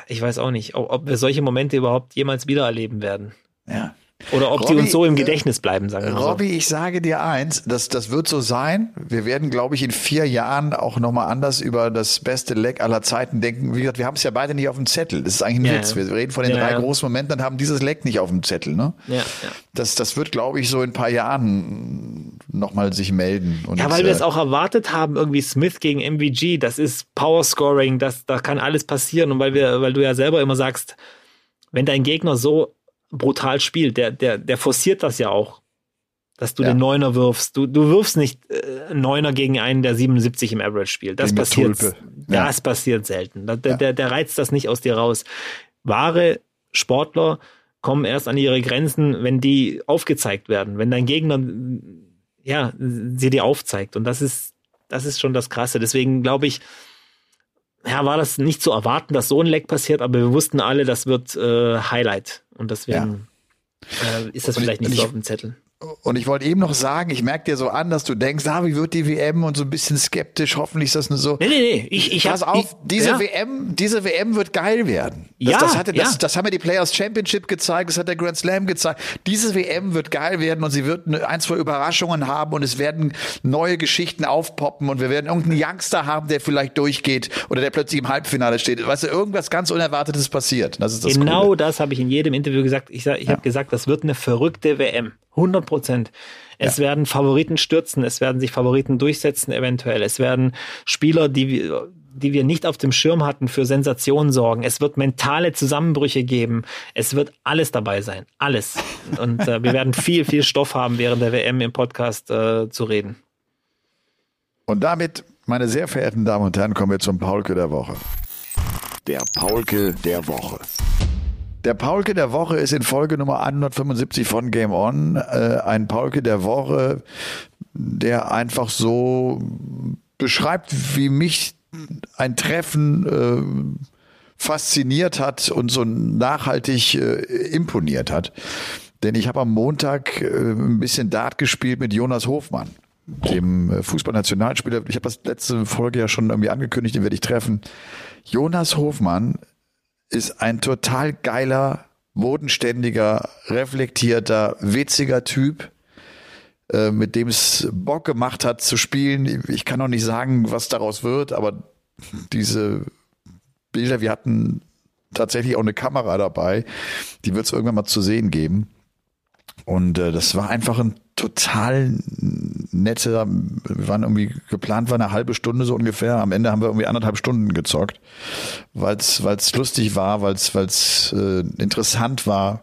ich weiß auch nicht, ob wir solche Momente überhaupt jemals wieder erleben werden. Ja. Oder ob Robby, die uns so im äh, Gedächtnis bleiben, sagen wir mal so. Robby, ich sage dir eins, das, das wird so sein. Wir werden, glaube ich, in vier Jahren auch nochmal anders über das beste Leck aller Zeiten denken. Wie gesagt, wir haben es ja beide nicht auf dem Zettel. Das ist eigentlich ein Ja, Witz. ja. Wir reden von den Ja, drei großen Momenten und haben dieses Leck nicht auf dem Zettel. Ne? Ja. Das, das wird, glaube ich, so in ein paar Jahren nochmal sich melden. Ja, weil wir äh, es auch erwartet haben, irgendwie Smith gegen MVG, das ist Power Scoring, das, da kann alles passieren. Und weil wir, weil du ja selber immer sagst, wenn dein Gegner so brutal spielt, der, der, der forciert das ja auch, dass du Ja. den Neuner wirfst. Du, du wirfst nicht äh, Neuner gegen einen, der 77 im Average spielt. Das passiert. Ja. das passiert selten. Der, Ja. der, der reizt das nicht aus dir raus. Wahre Sportler kommen erst an ihre Grenzen, wenn die aufgezeigt werden, wenn dein Gegner ja, sie dir aufzeigt. Und das ist, das ist schon das Krasse. Deswegen glaube ich, ja, war das nicht zu erwarten, dass so ein Leck passiert, aber wir wussten alle, das wird äh, Highlight. Und deswegen äh, ist das Und ich- vielleicht nicht und so ich- auf dem Zettel. Und ich wollte eben noch sagen, ich merke dir so an, dass du denkst, ah, wie wird die WM und so ein bisschen skeptisch, hoffentlich ist das nur so. Nee, nee, nee. Ich, ich Pass hab, auf, ich, diese ja. WM, diese WM wird geil werden. Das, Ja, das, hatte, das, ja. das haben ja die Players Championship gezeigt, das hat der Grand Slam gezeigt. Diese WM wird geil werden und sie wird eine- ein, zwei Überraschungen haben und es werden neue Geschichten aufpoppen und wir werden irgendeinen Youngster haben, der vielleicht durchgeht oder der plötzlich im Halbfinale steht. Weißt du, irgendwas ganz Unerwartetes passiert. Das ist das genau Coole. das habe ich in jedem Interview gesagt. Ich, ich habe gesagt, das wird eine verrückte WM. 100 Prozent. Es werden Favoriten stürzen, es werden sich Favoriten durchsetzen eventuell. Es werden Spieler, die wir, die wir nicht auf dem Schirm hatten, für Sensationen sorgen. Es wird mentale Zusammenbrüche geben. Es wird alles dabei sein. Alles. Und äh, wir werden viel, viel Stoff haben, während der WM im Podcast äh, zu reden. Und damit, meine sehr verehrten Damen und Herren, kommen wir zum Paulke der Woche. Der Paulke der Woche. Der Paulke der Woche ist in Folge Nummer 175 von Game On äh, ein Paulke der Woche, der einfach so beschreibt, wie mich ein Treffen äh, fasziniert hat und so nachhaltig äh, imponiert hat. Denn ich habe am Montag äh, ein bisschen Dart gespielt mit Jonas Hofmann, dem äh, Fußballnationalspieler. Ich habe das letzte Folge ja schon irgendwie angekündigt, den werde ich treffen. Jonas Hofmann ist ein total geiler, bodenständiger, reflektierter, witziger Typ, äh, mit dem es Bock gemacht hat zu spielen. Ich kann noch nicht sagen, was daraus wird, aber diese Bilder, wir hatten tatsächlich auch eine Kamera dabei, die wird es irgendwann mal zu sehen geben. Und äh, das war einfach ein total netter, wir waren irgendwie, geplant war eine halbe Stunde so ungefähr. Am Ende haben wir irgendwie anderthalb Stunden gezockt, weil es lustig war, weil es äh, interessant war,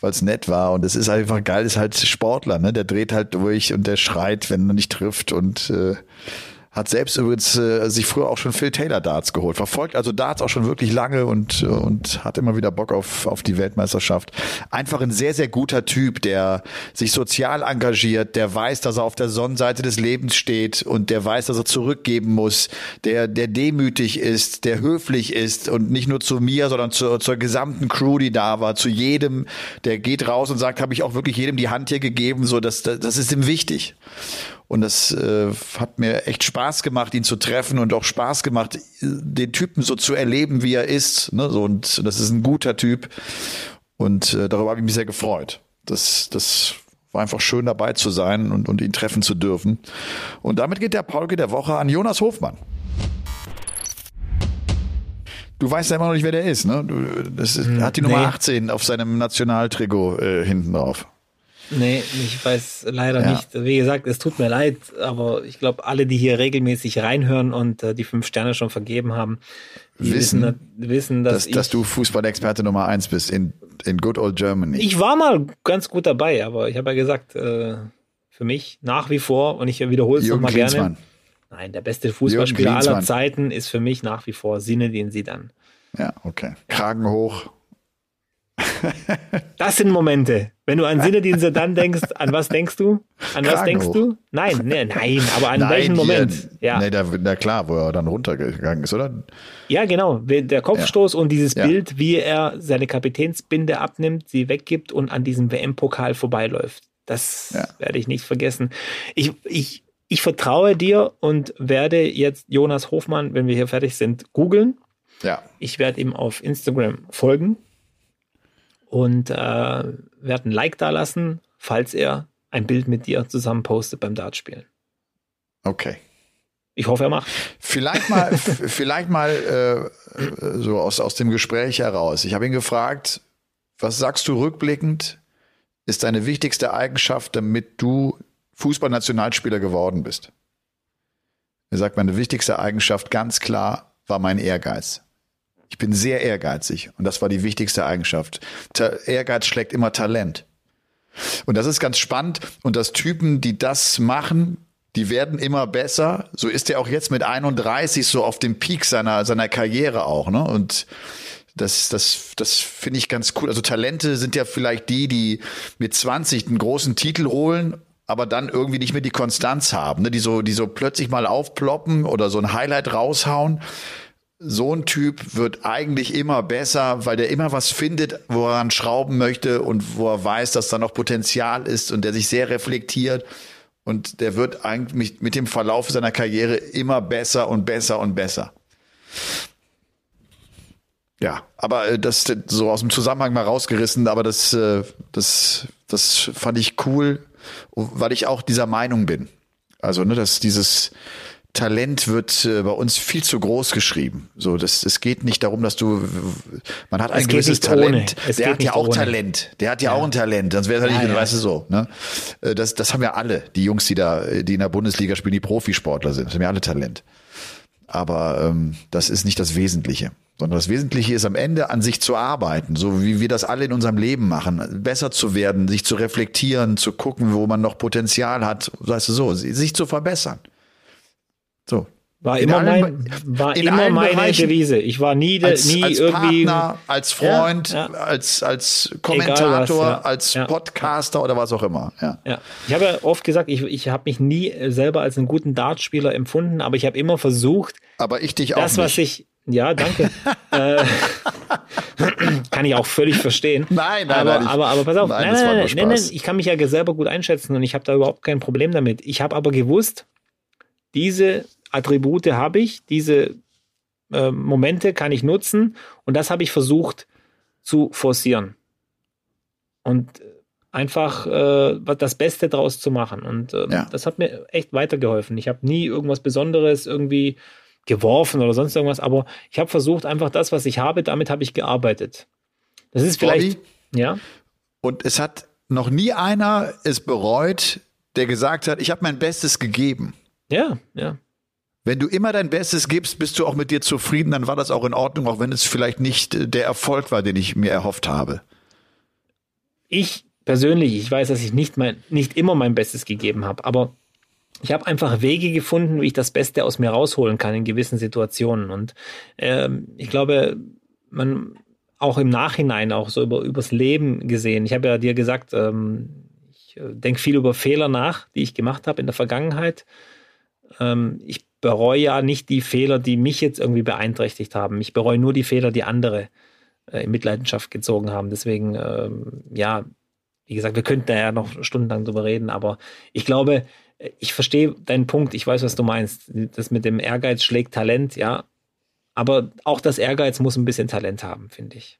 weil es nett war. Und es ist einfach geil, ist halt Sportler, ne? Der dreht halt durch und der schreit, wenn er nicht trifft und äh, hat selbst übrigens äh, sich früher auch schon Phil Taylor Darts geholt. Verfolgt also Darts auch schon wirklich lange und, äh, und hat immer wieder Bock auf, auf die Weltmeisterschaft. Einfach ein sehr, sehr guter Typ, der sich sozial engagiert, der weiß, dass er auf der Sonnenseite des Lebens steht und der weiß, dass er zurückgeben muss, der, der demütig ist, der höflich ist und nicht nur zu mir, sondern zur, zur gesamten Crew, die da war, zu jedem, der geht raus und sagt, habe ich auch wirklich jedem die Hand hier gegeben, so das, das, das ist ihm wichtig. Und das äh, hat mir echt Spaß gemacht, ihn zu treffen und auch Spaß gemacht, den Typen so zu erleben, wie er ist. Ne? So, und das ist ein guter Typ. Und äh, darüber habe ich mich sehr gefreut. Das, das war einfach schön dabei zu sein und, und ihn treffen zu dürfen. Und damit geht der Paulke der Woche an Jonas Hofmann. Du weißt ja immer noch nicht, wer der ist, ne? Das ist, hat die Nummer nee. 18 auf seinem Nationaltrikot äh, hinten drauf. Nee, ich weiß leider Ja. nicht. Wie gesagt, es tut mir leid, aber ich glaube, alle, die hier regelmäßig reinhören und äh, die fünf Sterne schon vergeben haben, die Wissen, wissen, wissen dass, dass, ich, dass du Fußballexperte Nummer eins bist in, in Good Old Germany. ich war mal ganz gut dabei, aber ich habe ja gesagt, äh, für mich nach wie vor, und ich wiederhole es nochmal gerne, nein, der beste Fußballspieler aller. Zeiten ist für mich nach wie vor Zinedine Zidane. Ja, okay. Kragen hoch. Das sind Momente. Wenn du an Zinedine Zidane denkst, an was denkst du? An was Kragen denkst hoch. du? Nein, nee, nein, aber an Nein, welchen Moment? Ja. Nee, da, na klar, wo er dann runtergegangen ist, oder? Ja, genau. Der Kopfstoß und dieses Ja. Bild, wie er seine Kapitänsbinde abnimmt, sie weggibt und an diesem WM-Pokal vorbeiläuft. Das Ja. werde ich nicht vergessen. Ich, ich, ich vertraue dir und werde jetzt Jonas Hofmann, wenn wir hier fertig sind, googeln Ja. Ich werde ihm auf Instagram folgen und äh, werde ein Like da lassen, falls er ein Bild mit dir zusammen postet beim Dartspielen. Okay. Ich hoffe, er macht. Vielleicht mal, vielleicht mal äh, so aus, aus dem Gespräch heraus. Ich habe ihn gefragt, was sagst du rückblickend, ist deine wichtigste Eigenschaft, damit du Fußballnationalspieler geworden bist? Er sagt, meine wichtigste Eigenschaft ganz klar war mein Ehrgeiz. Ich bin sehr ehrgeizig und das war die wichtigste Eigenschaft. Ta Ehrgeiz schlägt immer Talent. Und das ist ganz spannend und dass Typen, die das machen, die werden immer besser. So ist er auch jetzt mit 31 so auf dem Peak seiner, seiner Karriere auch, ne? Und das, das, das finde ich ganz cool. Also Talente sind ja vielleicht die, die mit 20 einen großen Titel holen, aber dann irgendwie nicht mehr die Konstanz haben, ne? die so, die so plötzlich mal aufploppen oder so ein Highlight raushauen. So ein Typ wird eigentlich immer besser, weil der immer was findet, wo er an schrauben möchte und wo er weiß, dass da noch Potenzial ist und der sich sehr reflektiert. Und der wird eigentlich mit dem Verlauf seiner Karriere immer besser und besser und besser. Ja, aber äh, das so aus dem Zusammenhang mal rausgerissen, aber das, äh, das, das fand ich cool, weil ich auch dieser Meinung bin. Also, ne, dass dieses Talent wird äh, bei uns viel zu groß geschrieben. So, das, es geht nicht darum, dass du, man hat ein Es gewisses Talent. Der hat ja auch ohne. Talent. Der hat ja, auch ein Talent. Sonst wäre es ja nicht, Ja, ja. weißt du so, ne? Äh, Das, das haben ja alle, die Jungs, die da, die in der Bundesliga spielen, die Profisportler sind. Das haben ja alle Talent. Aber ähm, das ist nicht das Wesentliche. Sondern das Wesentliche ist am Ende an sich zu arbeiten, so wie wir das alle in unserem Leben machen, besser zu werden, sich zu reflektieren, zu gucken, wo man noch Potenzial hat, weißt du so, sich zu verbessern. So. War In immer, allen mein, war immer meine Bereichen. Devise. Ich war nie, de, Als, nie als irgendwie. Partner, als Freund, Ja, ja. als als Kommentator, was, ja. als. Podcaster oder was auch immer. Ja. Ja, ich habe ja oft gesagt, ich, ich habe mich nie selber als einen guten Dartspieler empfunden, aber ich habe immer versucht, Aber ich dich auch das, nicht. was ich, ja, danke, äh, kann ich auch völlig verstehen. Nein, nein, aber, nein, ich- aber, aber pass auf, nein, nein, nein, nein, nein, ich kann mich ja selber gut einschätzen und ich habe da überhaupt kein Problem damit. Ich habe aber gewusst, diese Attribute habe ich, diese äh, Momente kann ich nutzen und das habe ich versucht zu forcieren. Und einfach äh, das Beste draus zu machen. Und äh, Ja. das hat mir echt weitergeholfen. Ich habe nie irgendwas Besonderes irgendwie geworfen oder sonst irgendwas, aber ich habe versucht, einfach das, was ich habe, damit habe ich gearbeitet. Das ist vielleicht, Bobby? ja, Und es hat noch nie einer es bereut, der gesagt hat, ich habe mein Bestes gegeben. ja, ja. Wenn du immer dein Bestes gibst, bist du auch mit dir zufrieden, dann war das auch in Ordnung, auch wenn es vielleicht nicht äh, der Erfolg war, den ich mir erhofft habe. ich persönlich, ich weiß, dass ich nicht, mein, nicht immer mein Bestes gegeben habe, aber ich habe einfach Wege gefunden, wie ich das Beste aus mir rausholen kann in gewissen Situationen. Und ähm, ich glaube, man auch im Nachhinein, auch so über übers Leben gesehen. Ich habe ja dir gesagt, ähm, ich äh, denke viel über Fehler nach, die ich gemacht habe in der Vergangenheit. Ähm, ich bereue ja nicht die Fehler, die mich jetzt irgendwie beeinträchtigt haben. Ich bereue nur die Fehler, die andere äh, in Mitleidenschaft gezogen haben. Deswegen, ähm, ja, wie gesagt, wir könnten da ja noch stundenlang drüber reden, aber ich glaube, äh, ich verstehe deinen Punkt, ich weiß, was du meinst. Das mit dem Ehrgeiz schlägt Talent, ja. Aber auch das Ehrgeiz muss ein bisschen Talent haben, finde ich.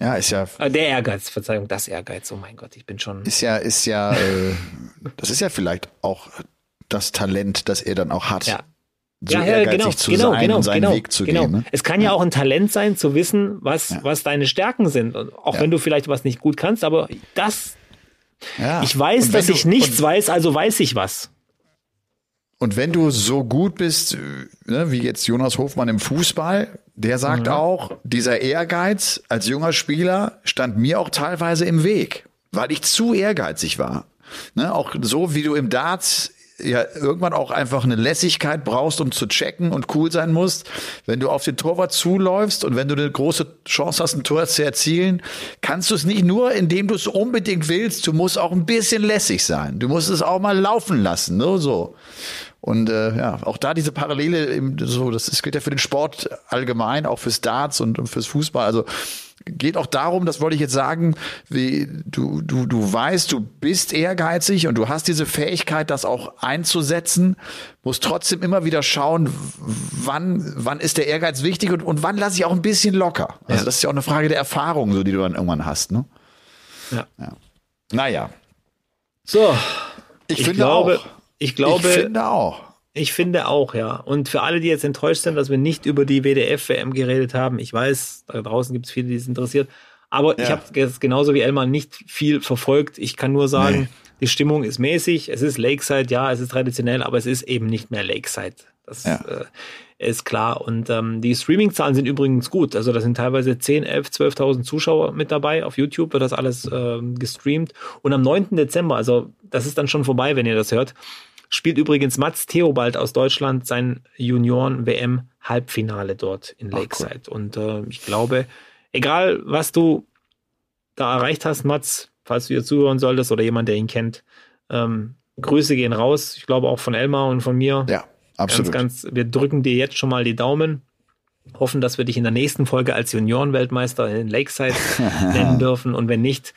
Ja, ist ja, Äh, der Ehrgeiz, Verzeihung, das Ehrgeiz, oh mein Gott, ich bin schon. ist ja, ist ja, äh, das ist ja vielleicht auch das Talent, das er dann auch hat. Ja. So ja, ja, ehrgeizig genau, zu genau, sein genau, und seinen genau, Weg zu genau. gehen. Ne? Es kann ja. auch ein Talent sein, zu wissen, was, Ja. was deine Stärken sind. Und auch Ja. wenn du vielleicht was nicht gut kannst, aber das, Ja. ich weiß, dass du- ich nichts und, weiß, also weiß ich was. Und wenn du so gut bist, äh, ne, wie jetzt Jonas Hofmann im Fußball, der sagt Mhm. auch, dieser Ehrgeiz als junger Spieler stand mir auch teilweise im Weg, weil ich zu ehrgeizig war. Ne, auch so wie du im Darts ja irgendwann auch einfach eine Lässigkeit brauchst, um zu checken und cool sein musst. Wenn du auf den Torwart zuläufst und wenn du eine große Chance hast, ein Tor zu erzielen, kannst du es nicht nur, indem du es unbedingt willst. Du musst auch ein bisschen lässig sein. Du musst es auch mal laufen lassen, ne, so. Und äh, ja, auch da diese Parallele, so, das, das gilt ja für den Sport allgemein, auch fürs Darts und, und fürs Fußball. Also geht auch darum, das wollte ich jetzt sagen, wie du, du, du weißt, du bist ehrgeizig und du hast diese Fähigkeit, das auch einzusetzen, musst trotzdem immer wieder schauen, wann, wann ist der Ehrgeiz wichtig und, und wann lasse ich auch ein bisschen locker. Also Ja. das ist ja auch eine Frage der Erfahrung, so die du dann irgendwann hast. Ne? Ja. Ja. Naja, So, ich, ich finde glaube, auch. ich glaube, ich finde auch. Ich finde auch, ja. Und für alle, die jetzt enttäuscht sind, dass wir nicht über die WDF-WM geredet haben, ich weiß, da draußen gibt es viele, die es interessiert. Aber ich Ja. habe jetzt genauso wie Elmar nicht viel verfolgt. Ich kann nur sagen, Nee. die Stimmung ist mäßig. Es ist Lakeside, ja, es ist traditionell, aber es ist eben nicht mehr Lakeside. Das Ja. äh, ist klar. Und ähm, die Streaming-Zahlen sind übrigens gut. Also da sind teilweise 10, 11, 12.000 Zuschauer mit dabei. Auf YouTube wird das alles ähm, gestreamt. Und am 9. Dezember, also das ist dann schon vorbei, wenn ihr das hört, spielt übrigens Mats Theobald aus Deutschland sein Junioren-WM-Halbfinale dort in Ach, cool. Lakeside. Und äh, ich glaube, egal was du da erreicht hast, Mats, falls du hier zuhören solltest oder jemand, der ihn kennt, ähm, Grüße gehen raus. Ich glaube auch von Elmar und von mir. Ja, absolut. Ganz, ganz, wir drücken dir jetzt schon mal die Daumen. Hoffen, dass wir dich in der nächsten Folge als Juniorenweltmeister in Lakeside nennen dürfen. Und wenn nicht,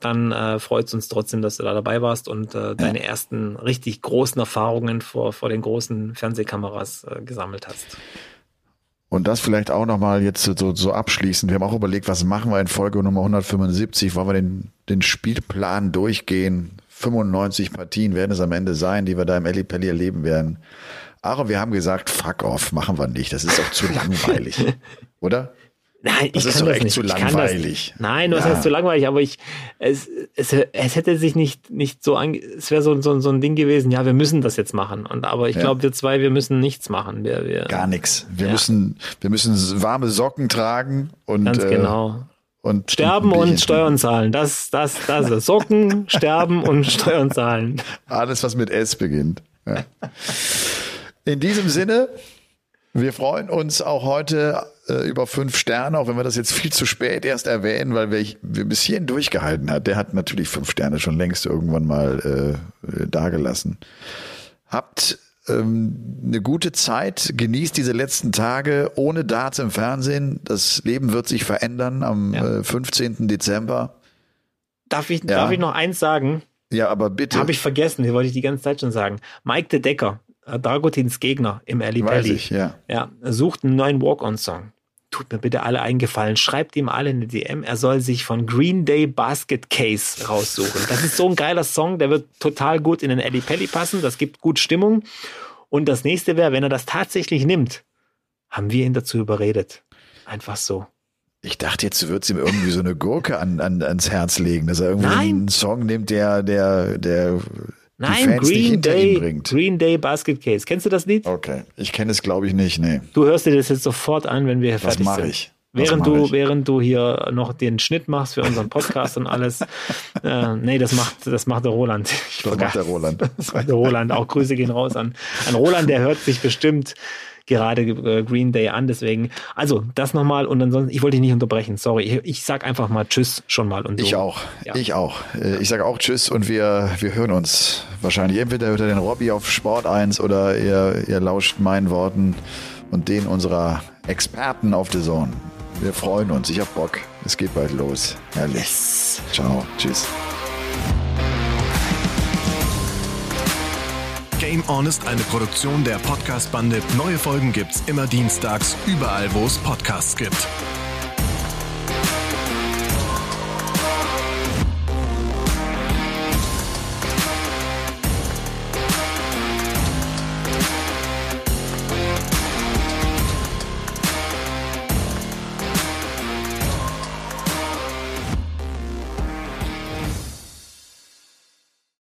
dann äh, freut es uns trotzdem, dass du da dabei warst und äh, deine ersten richtig großen Erfahrungen vor, vor den großen Fernsehkameras äh, gesammelt hast. Und das vielleicht auch nochmal jetzt so, so abschließend. Wir haben auch überlegt, was machen wir in Folge Nummer 175? Wollen wir den, den Spielplan durchgehen? 95 Partien werden es am Ende sein, die wir da im Ellipelli erleben werden. Aber wir haben gesagt, fuck off, machen wir nicht. Das ist auch zu langweilig. Oder? Nein, Das ich ist kann doch das echt nicht. zu langweilig. Das, nein, das Ja. heißt zu langweilig, aber ich, es, es, es hätte sich nicht, nicht so ange, es wäre so, so, so ein Ding gewesen, ja, wir müssen das jetzt machen. Und, aber ich Ja. glaube, wir zwei, wir müssen nichts machen. Wir, wir, Gar nichts. Wir Ja. müssen, wir müssen warme Socken tragen und, Ganz äh, genau. und Sterben und Steuern zahlen. Das, das, das ist Socken, sterben und Steuern zahlen. Alles, was mit S beginnt. In diesem Sinne, wir freuen uns auch heute äh, über fünf Sterne, auch wenn wir das jetzt viel zu spät erst erwähnen, weil wir, wir bis hierhin durchgehalten hat. Der hat natürlich fünf Sterne schon längst irgendwann mal äh, äh, dagelassen. Habt ähm, eine gute Zeit, genießt diese letzten Tage ohne Darts im Fernsehen. Das Leben wird sich verändern am Ja. äh, 15. Dezember. Darf ich, Ja. darf ich noch eins sagen? Ja, aber bitte. Habe ich vergessen, das wollte ich die ganze Zeit schon sagen. Mike de Decker, äh, Dragotins Gegner im Ali Weiß Pelli. ich, ja. Ja, er sucht einen neuen Walk-On-Song. Tut mir bitte alle eingefallen. Schreibt ihm alle eine DM. Er soll sich von Green Day Basket Case raussuchen. Das ist so ein geiler Song. Der wird total gut in den Eddie Pelli passen. Das gibt gut Stimmung. Und das nächste wäre, wenn er das tatsächlich nimmt, haben wir ihn dazu überredet. Einfach so. Ich dachte, jetzt du würdest ihm irgendwie so eine Gurke an, an, ans Herz legen, dass er irgendwie Nein. einen Song nimmt, der, der, der Nein, Green Day. Green Day Basket Case. Kennst du das Lied? Okay, ich kenne es glaube ich nicht, nee. Du hörst dir das jetzt sofort an, wenn wir fertig mach sind. ich? Was Während mach du, ich? während du hier noch den Schnitt machst für unseren Podcast und alles. Äh, nee, das macht, das macht der Roland. Ich Das macht der. Roland. Das macht der Roland. Auch Grüße gehen raus an, an Roland, der hört sich bestimmt gerade äh, Green Day an, deswegen. Also, das nochmal und ansonsten, ich wollte dich nicht unterbrechen, sorry. Ich, ich sag einfach mal Tschüss schon mal. Und Ich du- auch, Ja. ich auch. Äh, Ich sage auch Tschüss und wir, wir hören uns wahrscheinlich entweder unter den Robby auf Sport 1 oder ihr, ihr lauscht meinen Worten und den unserer Experten auf The Zone. Wir freuen uns, ich hab Bock. Es geht bald los. Herrlich. Ciao, tschüss. Game On ist eine Produktion der Podcast-Bande. Neue Folgen gibt's immer dienstags, überall, wo es Podcasts gibt.